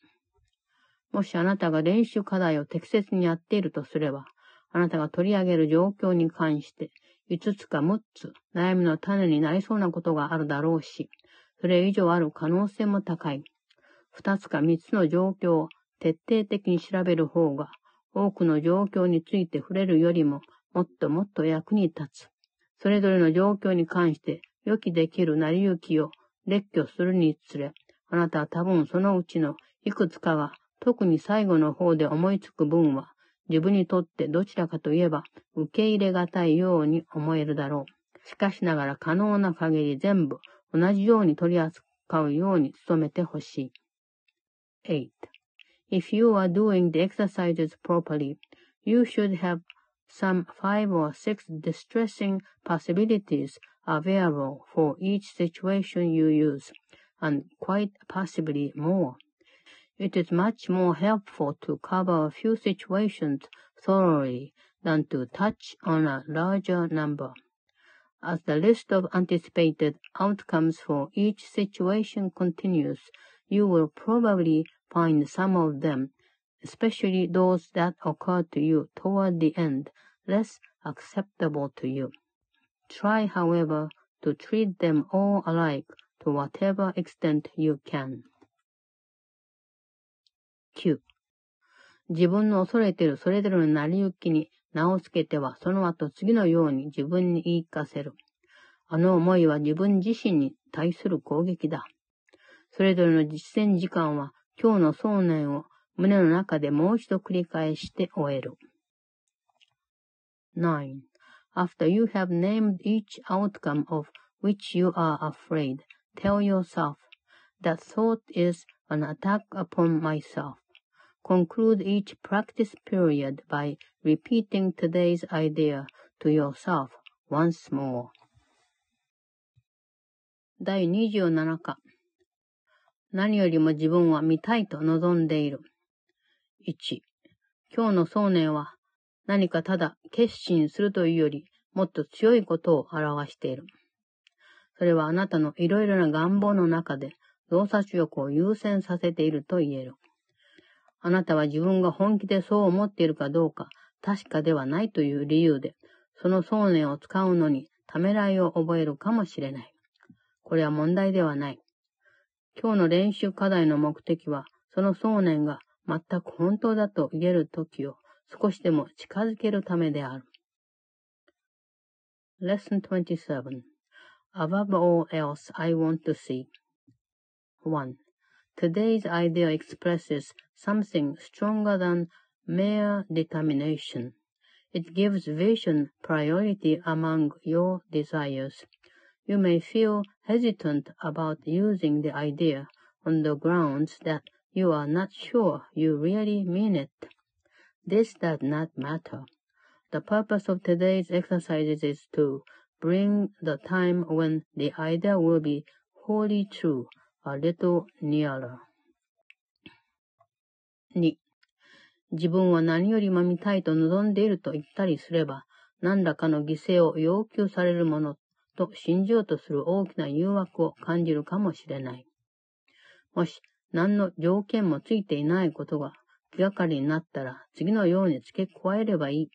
もしあなたが練習課題を適切にやっているとすれば、 あなたが取り上げる状況に関して5つか6つ悩みの種になりそうなことがあるだろうし、それ以上ある可能性も高い。2つか3つの状況を徹底的に調べる方が、多くの状況について触れるよりももっともっと役に立つ。それぞれの状況に関して予期できる成り行きを列挙するにつれ、あなたは多分そのうちのいくつかが特に最後の方で思いつく分は自分にとってどちらかといえば受け入れがたいように思えるだろう。しかしながら可能な限り全部同じように取り扱うように努めてほしい。8. If you are doing the exercises properly, you should have some five or six distressing possibilities available for each situation you use, and quite possibly more. It is much more helpful to cover a few situations thoroughly than to touch on a larger number. As the list of anticipated outcomes for each situation continues, you will probably find some of them, especially those that occur to you toward the end, less acceptable to you. Try, however, to treat them all alike to whatever extent you can. 9自分の恐れているそれぞれの成り行きに名をつけては、その後次のように自分に言い聞かせる。あの思いは自分自身に対する攻撃だ。それぞれの実践時間は今日の想念を胸の中でもう一度繰り返して終える。9. After you have named each outcome of which you are afraid, tell yourself, that thought is an attack upon myself. Conclude each practice period by repeating today's idea to yourself once more. 第27課何よりも自分は見たいと望んでいる。1. 今日の想念は何かただ決心するというよりもっと強いことを表している。それはあなたのいろいろな願望の中で洞察力を優先させていると言える。あなたは自分が本気でそう思っているかどうか確かではないという理由で、その想念を使うのにためらいを覚えるかもしれない。これは問題ではない。今日の練習課題の目的は、その想念が全く本当だと言える時を少しでも近づけるためである。Lesson 27 Above all else I want to see 1. Today's idea expresses something stronger than mere determination. It gives vision priority among your desires. You may feel hesitant about using the idea on the grounds that you are not sure you really mean it. This does not matter. The purpose of today's exercises is to bring the time when the idea will be wholly true a little nearer. 2. 自分は何よりも見たいと望んでいると言ったりすれば、何らかの犠牲を要求されるものと信じようとする大きな誘惑を感じるかもしれない。もし何の条件もついていないことが気がかりになったら次のように付け加えればいい。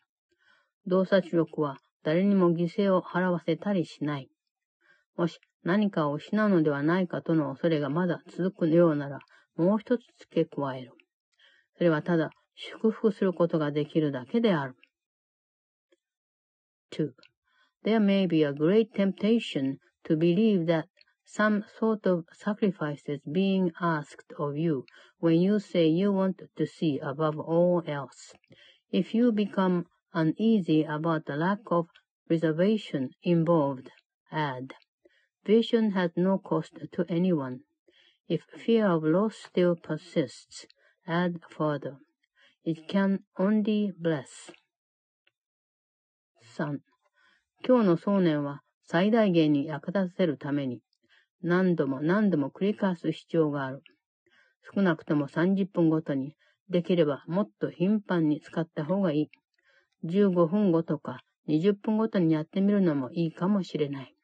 洞察力は誰にも犠牲を払わせたりしない。もし何かを失うのではないかとの恐れがまだ続くようなら、もう一つ付け加える。それはただ祝福することができるだけである。2. There may be a great temptation to believe that some sort of sacrifice is being asked of you when you say you want to see above all else. If you become uneasy about the lack of reservation involved, add, vision has no cost to anyone. If fear of loss still persists, add further, it can only bless. 3. 今日の想念は最大限に役立たせるために何度も何度も繰り返す必要がある。少なくとも30分ごとに、できればもっと頻繁に使った方がいい。15分後とか20分ごとにやってみるのもいいかもしれない。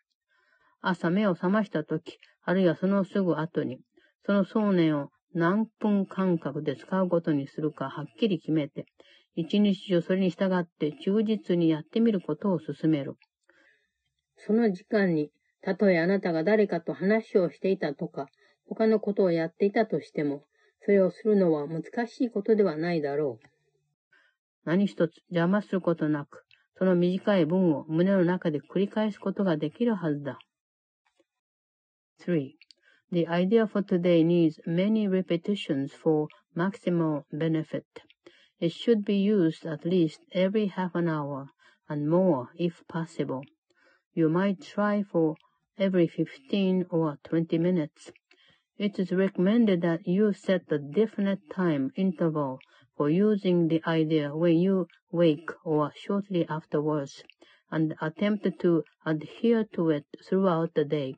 朝目を覚ましたとき、あるいはそのすぐ後に、その想念を何分間隔で使うことにするかはっきり決めて、一日中それに従って忠実にやってみることを勧める。その時間にたとえあなたが誰かと話をしていたとか、他のことをやっていたとしても、それをするのは難しいことではないだろう。何一つ邪魔することなく、その短い文を胸の中で繰り返すことができるはずだ。3. The idea for today needs many repetitions for maximal benefit. It should be used at least every half an hour and more if possible. You might try for every 15 or 20 minutes. It is recommended that you set a definite time interval for using the idea when you wake or shortly afterwards, and attempt to adhere to it throughout the day.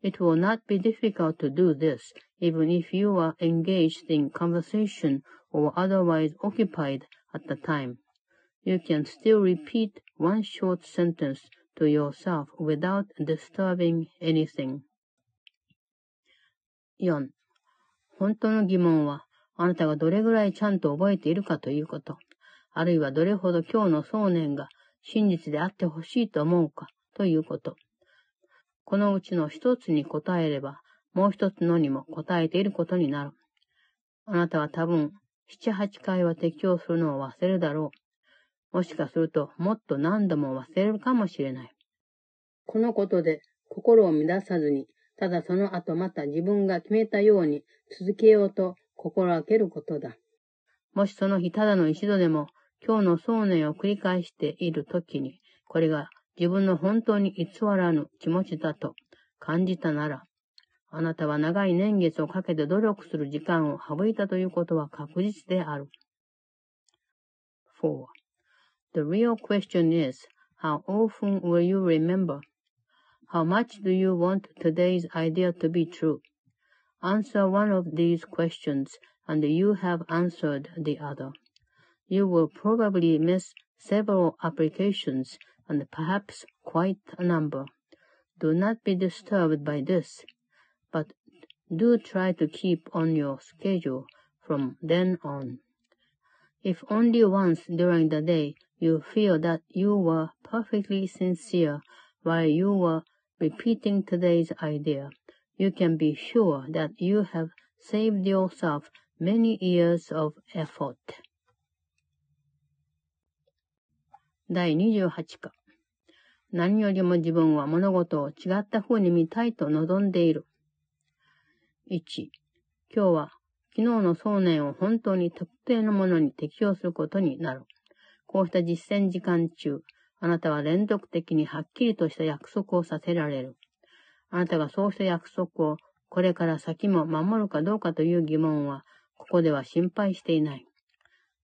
It will not be difficult to do this, even if you are engaged in conversation or otherwise occupied at the time. You can still repeat one short sentence to yourself without disturbing anything. 4. 本当の疑問は、あなたがどれぐらいちゃんと覚えているかということ、あるいはどれほど今日の想念が真実であってほしいと思うかということ。このうちの一つに答えれば、もう一つのにも答えていることになる。あなたは多分、七八回は適用するのを忘れるだろう。もしかするともっと何度も忘れるかもしれない。このことで心を乱さずに、ただその後また自分が決めたように続けようと心がけることだ。もしその日ただの一度でも今日の想念を繰り返しているときに、これが自分の本当に偽らぬ気持ちだと感じたなら、あなたは長い年月をかけて努力する時間を省いたということは確実である。4. The real question is, how often will you remember? How much do you want today's idea to be true? Answer one of these questions, and you have answered the other. You will probably miss several applications and perhaps quite a number. Do not be disturbed by this, but do try to keep on your schedule from then on. If only once during the day you feel that you were perfectly sincere while you were repeating today's idea, you can be sure that you have saved yourself many years of effort. 第28課何よりも自分は物事を違った風に見たいと望んでいる。1、今日は昨日の想念を本当に特定のものに適用することになる。こうした実践時間中、あなたは連続的にはっきりとした約束をさせられる。あなたがそうした約束をこれから先も守るかどうかという疑問は、ここでは心配していない。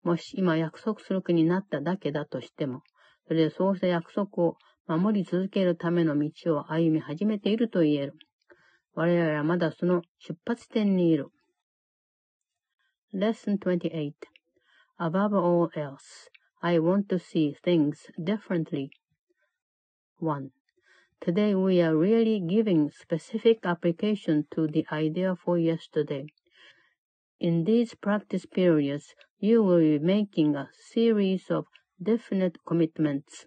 もし今約束する気になっただけだとしても、それでそうした約束を守り続けるための道を歩み始めていると言える。我々はまだその出発点にいる。Lesson 28 Above all else, I want to see things differently. 1. Today we are really giving specific application to the idea for yesterday. In these practice periods, you will be making a series of definite commitments.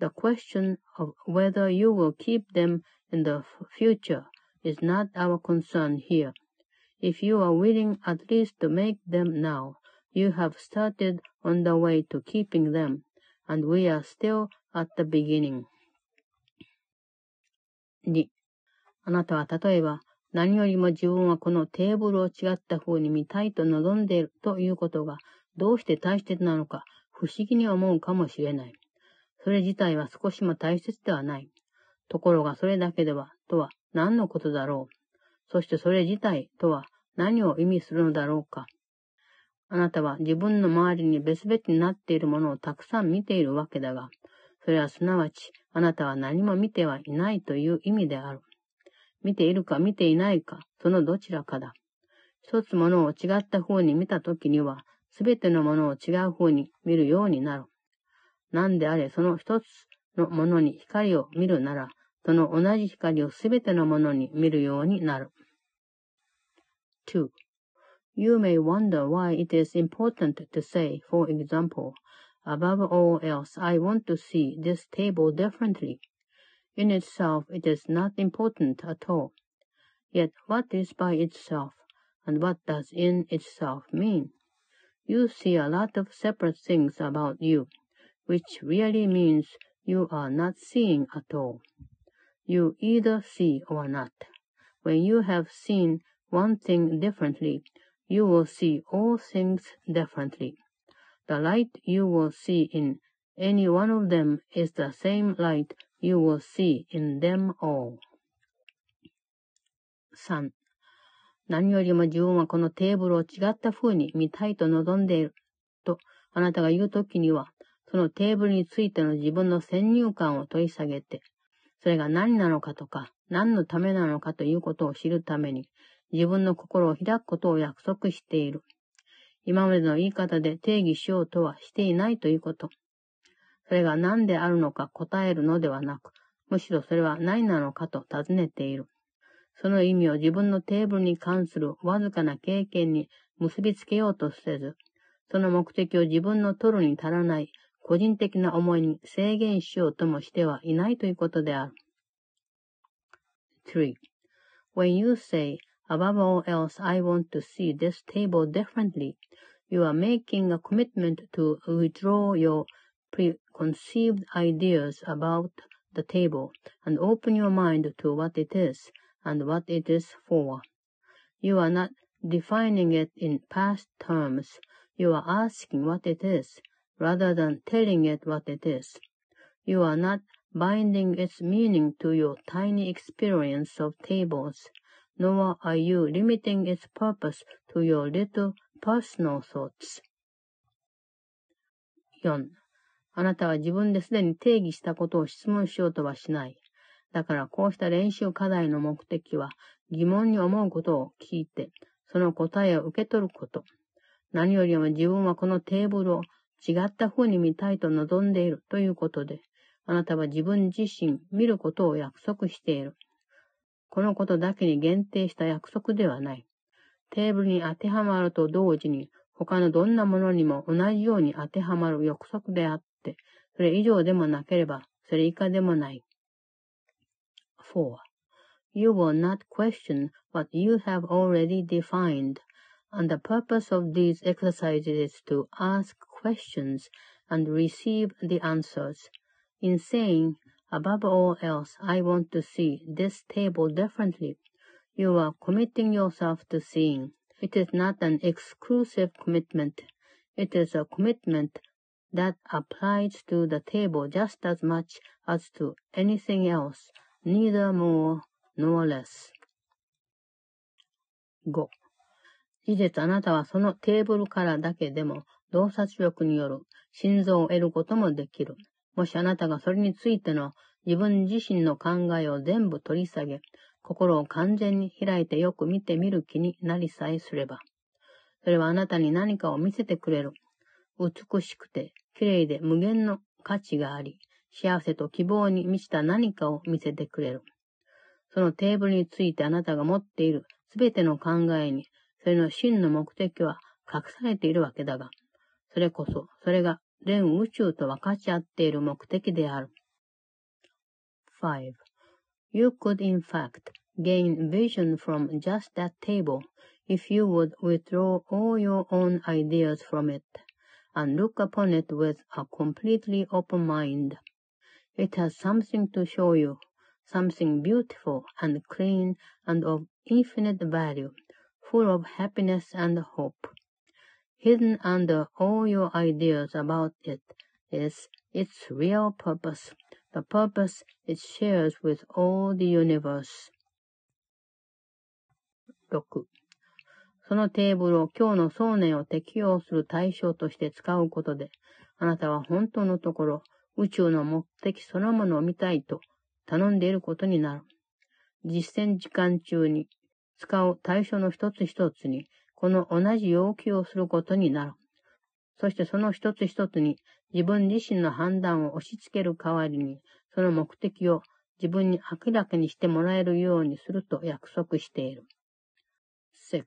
The question of whether you will keep them in the future is not our concern here. If you are willing at least to make them now, you have started on the way to keeping them, and we are still at the beginning. 2. あなたは例えば、何よりも自分はこのテーブルを違った風に見たいと望んでいるということが、どうして大切なのか、不思議に思うかもしれない。それ自体は少しも大切ではない。ところがそれだけでは、とは何のことだろう。そしてそれ自体とは何を意味するのだろうか。あなたは自分の周りに別々になっているものをたくさん見ているわけだが、それはすなわち、あなたは何も見てはいないという意味である。見ているか見ていないか、そのどちらかだ。一つものを違った風に見たときには、すべてのものを違う風に見るようになる。何であれ、その一つのものに光を見るなら、その同じ光をすべてのものに見るようになる。2. You may wonder why it is important to say, for example, above all else, I want to see this table differently. In itself, it is not important at all. Yet, what is by itself, and what does in itself mean? You see a lot of separate things about you, which really means you are not seeing at all. You either see or not. When you have seen one thing differently, you will see all things differently. The light you will see in any one of them is the same light you will see in them all. 3. 何よりも自分はこのテーブルを違った風に見たいと望んでいるとあなたが言うときには、 そのテーブルについての自分の先入観を取り下げて、それが何なのかとか、何のためなのかということを知るために、自分の心を開くことを約束している。今までの言い方で定義しようとはしていないということ。それが何であるのか答えるのではなく、むしろそれは何なのかと尋ねている。その意味を自分のテーブルに関するわずかな経験に結びつけようとせず、その目的を自分の取るに足らない個人的な思いに制限しようともしてはいないということである。3. When you say, above all else, I want to see this table differently, you are making a commitment to withdraw your preconceived ideas about the table and open your mind to what it is and what it is for. You are not defining it in past terms. You are asking what it is, rather than telling it what it is. You are not binding its meaning to your tiny experience of tables, nor are you limiting its purpose to your little personal thoughts. 4. あなたは自分ですでに定義したことを質問しようとはしない。だからこうした練習課題の目的は疑問に思うことを聞いて、その答えを受け取ること。何よりも自分はこのテーブルを違った風に見たいと望んでいるということで、あなたは自分自身見ることを約束している。このことだけに限定した約束ではない。テーブルに当てはまると同時に、他のどんなものにも同じように当てはまる約束であって、それ以上でもなければ、それ以下でもない。4. You will not question what you have already defined, and the purpose of these exercises is to ask questions and receive the answers. In saying, above all else, I want to see this table differently, you are committing yourself to seeing. It is not an exclusive commitment. It is a commitment that applies to the table just as much as to anything else, neither more nor less. 5. 事実あなたはそのテーブルからだけでも 洞察力による心臓を得ることもできる。もしあなたがそれについての自分自身の考えを全部取り下げ、心を完全に開いてよく見てみる気になりさえすれば、それはあなたに何かを見せてくれる。美しくて、綺麗で無限の価値があり、幸せと希望に満ちた何かを見せてくれる。そのテーブルについてあなたが持っているすべての考えに、それの真の目的は隠されているわけだが、それこそ、それが全宇宙と分かち合っている目的である。5. You could in fact gain vision from just that table if you would withdraw all your own ideas from it and look upon it with a completely open mind. It has something to show you, something beautiful and clean and of infinite value, full of happiness and hope. Hidden under all your ideas about it is its real purpose, the purpose it shares with all the universe. 6. そのテーブルを今日の想念を適用する対象として使うことで、あなたは本当のところ、宇宙の目的そのものを見たいと頼んでいることになる。実践時間中に使う対象の一つ一つに、この同じ要求をすることになる。そしてその一つ一つに自分自身の判断を押し付ける代わりに、その目的を自分に明らかにしてもらえるようにすると約束している。6.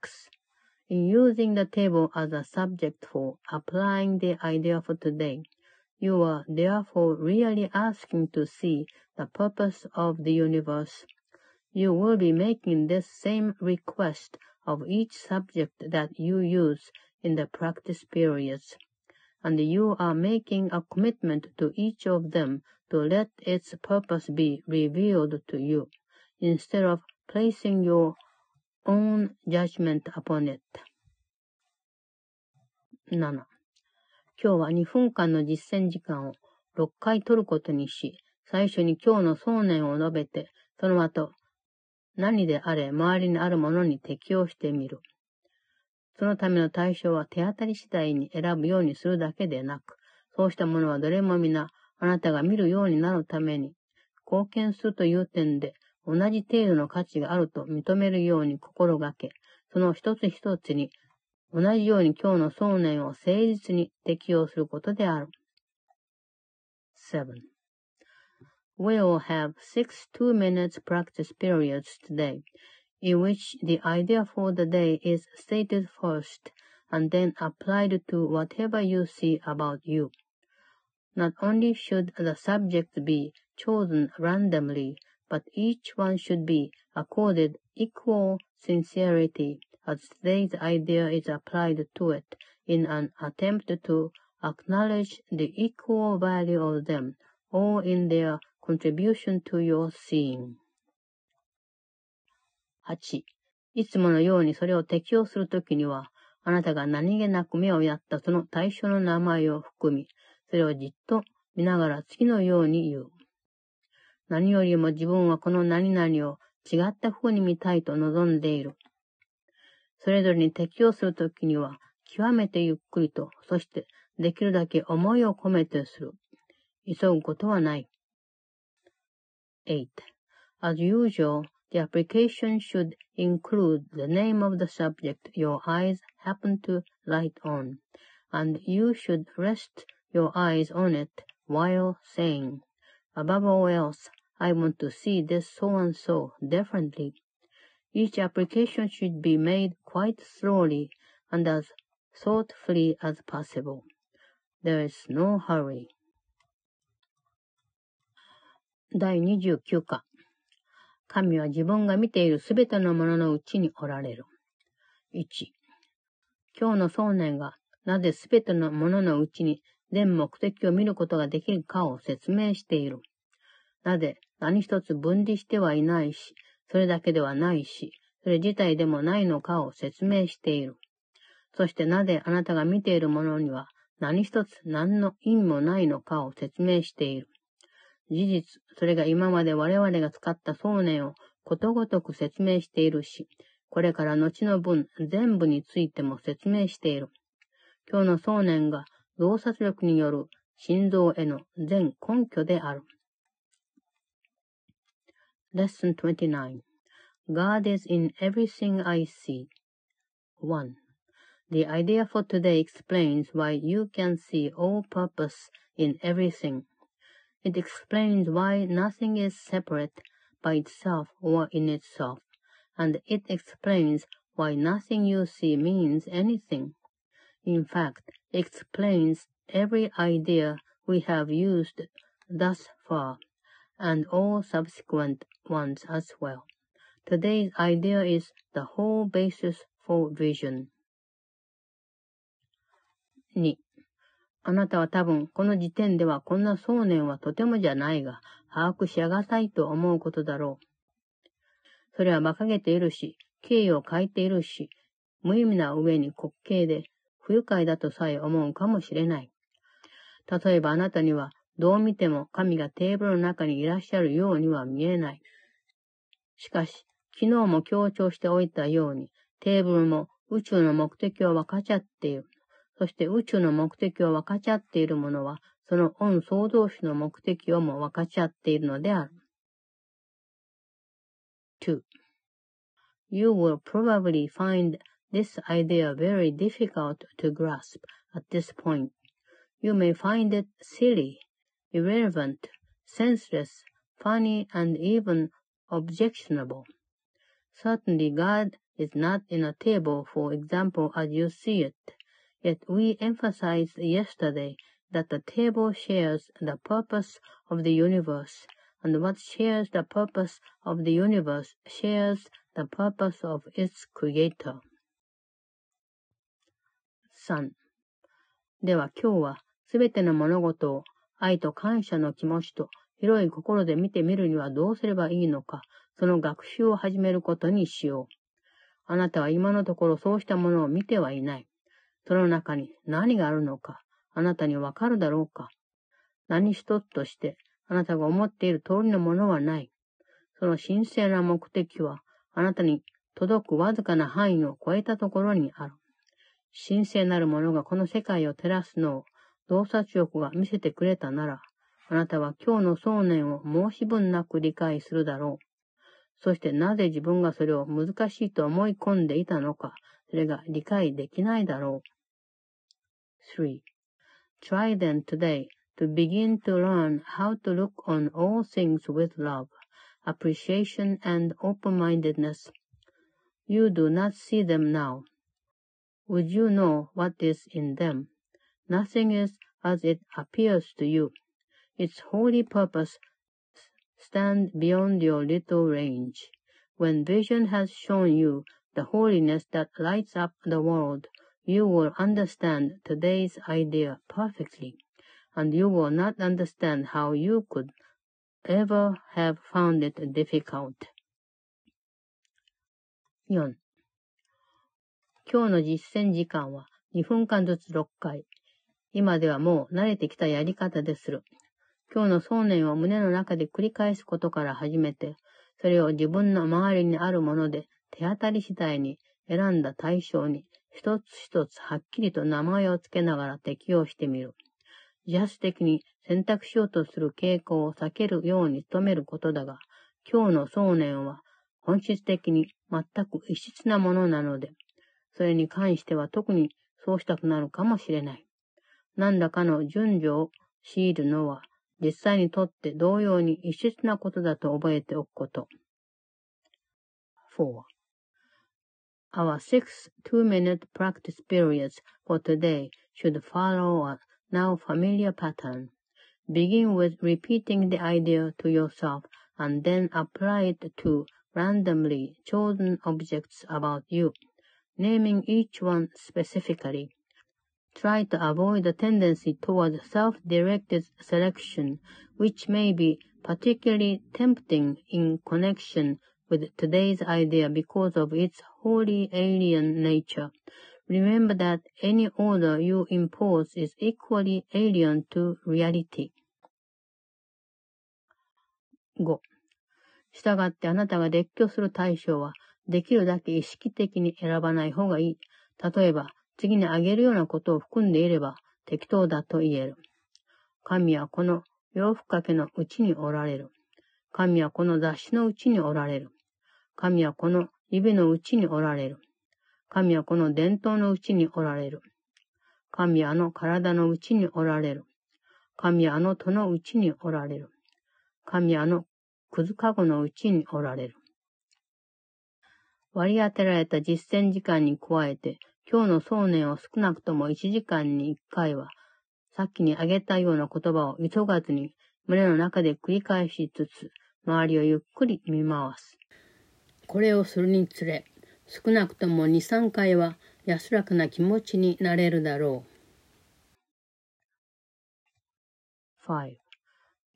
In using the table as a subject for applying the idea for today, you are therefore really asking to see the purpose of the universe. You will be making this same request of each subject that you use in the practice periods, and you are making a commitment to each of them to let its purpose be revealed to you, instead of placing your own judgment upon it. 7. 今日は2分間の実践時間を6回取ることにし、最初に今日の想念を述べて、その後、 何であれ周りにあるものに適応してみる。そのための対象は手当たり次第に選ぶようにするだけでなく、そうしたものはどれも皆あなたが見るようになるために、貢献するという点で同じ程度の価値があると認めるように心がけ、その一つ一つに同じように今日の想念を誠実に適用することである。7. We will have six two minutes practice periods today, in which the idea for the day is stated first and then applied to whatever you see about you. Not only should the subject be chosen randomly, but each one should be accorded equal sincerity as today's idea is applied to it in an attempt to acknowledge the equal value of them, all in their contribution to your seeing. 8. いつものようにそれを適用するときには、あなたが何気なく目をやったその対象の名前を含み、それをじっと見ながら次のように言う。何よりも自分はこの何々を違った風に見たいと望んでいる。それぞれに適応するときには、極めてゆっくりと、そしてできるだけ思いを込めてする。急ぐことはない。8. As usual, the application should include the name of the subject your eyes happen to light on, and you should rest your eyes on it while saying, Above all else, I want to see this so and so differently. Each application should be made quite slowly and as thoughtfully as possible. There is no hurry. 第29課神は自分が見ているすべてのもののうちにおられる。1. 今日の想念がなぜすべてのもののうちに全目的を見ることができるかを説明している。なぜ何一つ分離してはいないし、それだけではないし、それ自体でもないのかを説明している。そしてなぜあなたが見ているものには何一つ何の意味もないのかを説明している。事実、それが今まで我々が使った想念をことごとく説明しているし、これから後の分全部についても説明している。今日の想念が洞察力による心臓への全根拠である。Lesson 29 God is in everything I see. 1. The idea for today explains why you can see all purpose in everything. It explains why nothing is separate by itself or in itself, and it explains why nothing you see means anything. In fact, it explains every idea we have used thus far, and all subsequent ones as well. Today's idea is the whole basis for vision. 2. あなたは多分この時点ではこんな想念はとてもじゃないが、把握しやがたいと思うことだろう。それは馬鹿げているし、敬意を欠いているし、無意味な上に滑稽で不愉快だとさえ思うかもしれない。例えばあなたにはどう見ても神がテーブルの中にいらっしゃるようには見えない。しかし、昨日も強調しておいたように、テーブルも宇宙の目的を分かっち合っている。そして宇宙の目的を分かち合っているものは、その恩創造主の目的をも分かち合っているのである。2. You will probably find this idea very difficult to grasp at this point. You may find it silly, irrelevant, senseless, funny, and even objectionable. Certainly God is not in a table, for example, as you see it. Yet we emphasized yesterday that the table shares the purpose of the universe, and what shares the purpose of the universe shares the purpose of its creator. 3. では今日はすべての物事を愛と感謝の気持ちと広い心で見てみるにはどうすればいいのか、その学習を始めることにしよう。あなたは今のところそうしたものを見てはいない。その中に何があるのか、あなたにわかるだろうか。何一つとして、あなたが思っている通りのものはない。その神聖な目的は、あなたに届くわずかな範囲を超えたところにある。神聖なるものがこの世界を照らすのを、洞察力が見せてくれたなら、あなたは今日の想念を申し分なく理解するだろう。そしてなぜ自分がそれを難しいと思い込んでいたのか、それが理解できないだろう。3. Try then today to begin to learn how to look on all things with love, appreciation, and open-mindedness. You do not see them now. Would you know what is in them? Nothing is as it appears to you. Its holy purpose stands beyond your little range. When vision has shown you the holiness that lights up the world, you will understand today's idea perfectly, and you will not understand how you could ever have found it difficult. 4. 今日の実践時間は2分間ずつ6回。今ではもう慣れてきたやり方でする。今日の想念を胸の中で繰り返すことから始めて、それを自分の周りにあるもので手当たり次第に選んだ対象に一つ一つはっきりと名前を付けながら適用してみる。自発的に選択しようとする傾向を避けるように努めることだが、今日の想念は本質的に全く異質なものなので、それに関しては特にそうしたくなるかもしれない。何らかの順序を強いるのは、実際にとって同様に異質なことだと覚えておくこと。4. Our six two-minute practice periods for today should follow a now familiar pattern. Begin with repeating the idea to yourself and then apply it to randomly chosen objects about you, naming each one specifically. Try to avoid the tendency toward self-directed selection, which may be particularly tempting in connection with today's idea because of its wholly alien nature. Remember that any order you impose is equally alien to reality. 5. したがってあなたが列挙する対象は、できるだけ意識的に選ばない方がいい。例えば、次に挙げるようなことを含んでいれば、適当だと言える。神はこの洋服掛けのうちにおられる。神はこの雑誌のうちにおられる。神はこの指のうちにおられる。神はこの伝統のうちにおられる。神はあの体のうちにおられる。神はあの戸のうちにおられる。神はあのくずかごのうちにおられる。割り当てられた実践時間に加えて、今日の想念を少なくとも1時間に1回は、さっきに挙げたような言葉を急がずに胸の中で繰り返しつつ、周りをゆっくり見回す。これをするにつれ、少なくとも2、3回は安らかな気持ちになれるだろう。5.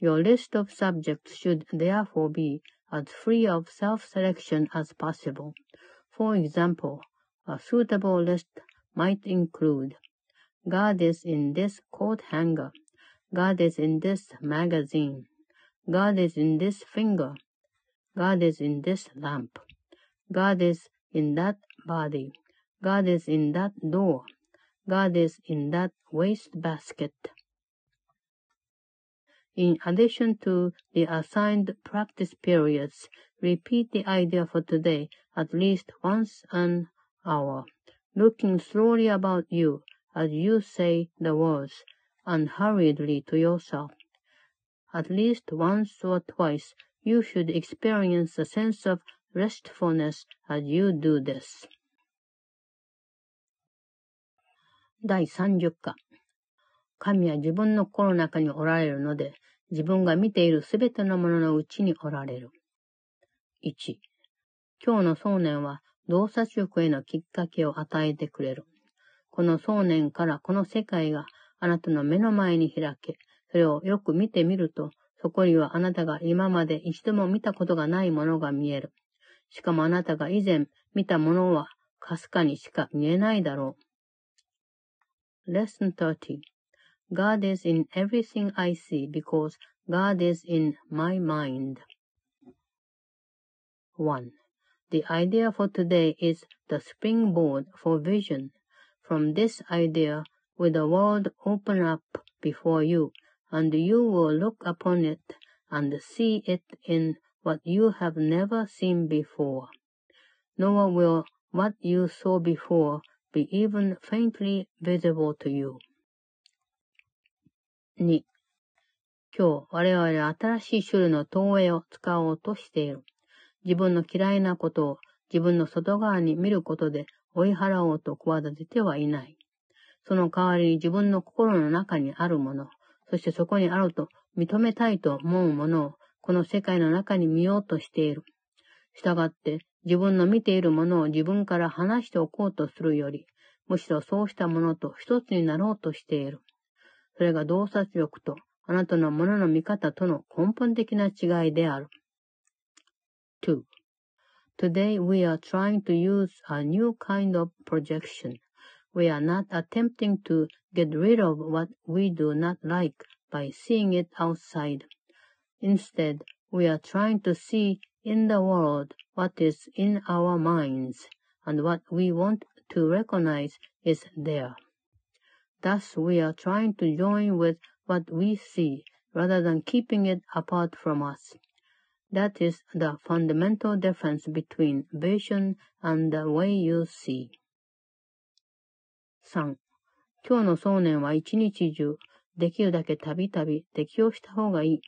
Your list of subjects should therefore be as free of self-selection as possible. For example, a suitable list might include God is in this coat hanger, God is in this magazine, God is in this finger, God is in this lamp, God is in that body, God is in that door, God is in that waste basket. In addition to the assigned practice periods, repeat the idea for today at least once an hour, looking slowly about you as you say the words unhurriedly to yourself. At least once or twice you should experience a sense of restfulness as you do this. 第30課神は自分の心の中におられるので、自分が見ているすべてのもののうちにおられる。1、今日の想念は洞察力へのきっかけを与えてくれる。この想念からこの世界があなたの目の前に開け、それをよく見てみると、そこにはあなたが今まで一度も見たことがないものが見える。しかもあなたが以前見たものはかすかにしか見えないだろう。Lesson 30 God is in everything I see because God is in my mind. 1. The idea for today is the springboard for vision. From this idea will the world open up before you, and you will look upon it and see it in what you have never seen before. Nor will what you saw before be even faintly visible to you. 2. 今日、我々は新しい種類の投影を使おうとしている。自分の嫌いなことを自分の外側に見ることで追い払おうと企ててはいない。その代わりに自分の心の中にあるもの、そしてそこにあると認めたいと思うものをこの世界の中に見ようとしている。したがって自分の見ているものを自分から離しておこうとするより、むしろそうしたものと一つになろうとしている。それが洞察力とあなたのものの見方との根本的な違いである。2. Today we are trying to use a new kind of projection. We are not attempting to get rid of what we do not like by seeing it outside. Instead, we are trying to see in the world what is in our minds, and what we want to recognize is there. Thus, we are trying to join with what we see rather than keeping it apart from us. That is the fundamental difference between vision and the way you see. 3. 今日の想念は一日中、できるだけたびたび適用した方がいい。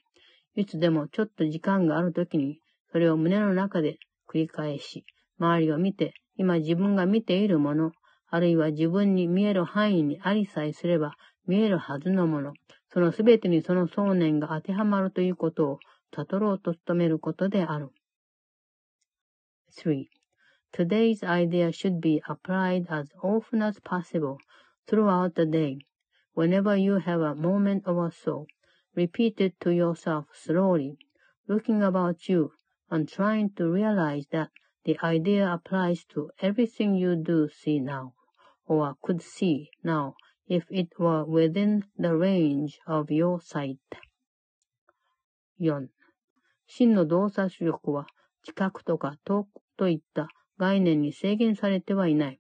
いつでもちょっと時間があるときに、それを胸の中で繰り返し、周りを見て、今自分が見ているもの、あるいは自分に見える範囲にありさえすれば見えるはずのもの、そのすべてにその想念が当てはまるということを悟ろうと努めることである。3. Today's idea should be applied as often as possible throughout the day. Whenever you have a moment or so, repeat it to yourself slowly, looking about you and trying to realize that the idea applies to everything you do see now. or could see now if it were within the range of your sight. 4. 真の洞察力は近くとか遠くといった 概念に制限されてはいない。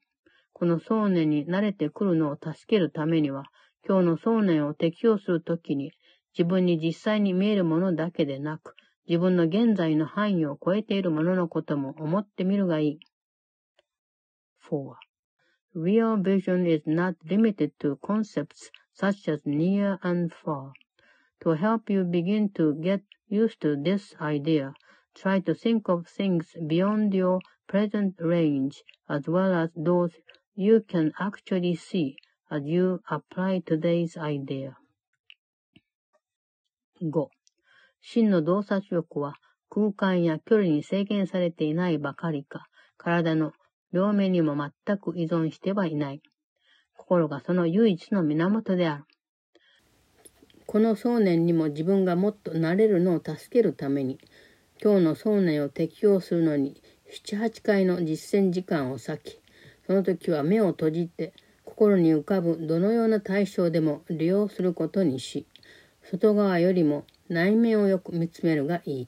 この想念に慣れてくるのを助けるためには、今日の想念を適用するときに、自分に実際に見えるものだけでなく、自分の現在の範囲を超えているもののことも思ってみるがいい。4. Real vision is not limited to concepts such as near and far. To help you begin to get used to this idea, try to think of things beyond your present range as well as those you can actually see as you apply today's idea. 5. 真の洞察力は空間や距離に制限されていないばかりか、体の両面にも全く依存してはいない。心がその唯一の源である。この想念にも自分がもっと慣れるのを助けるために、今日の想念を適用するのに7、8回の実践時間を割き、その時は目を閉じて心に浮かぶどのような対象でも利用することにし、外側よりも内面をよく見つめるがいい。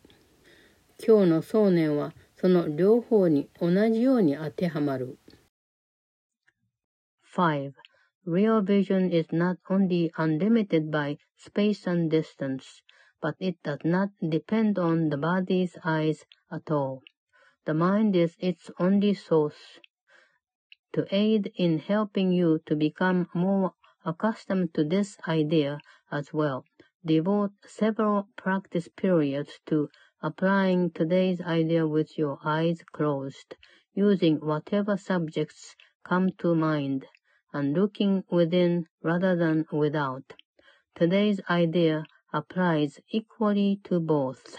今日の想念はその両方に同じように当てはまる。5. Real vision is not only unlimited by space and distance, but it does not depend on the body's eyes at all. The mind is its only source. To aid in helping you to become more accustomed to this idea as well, devote several practice periods to applying today's idea with your eyes closed, using whatever subjects come to mind, and looking within rather than without. Today's idea applies equally to both.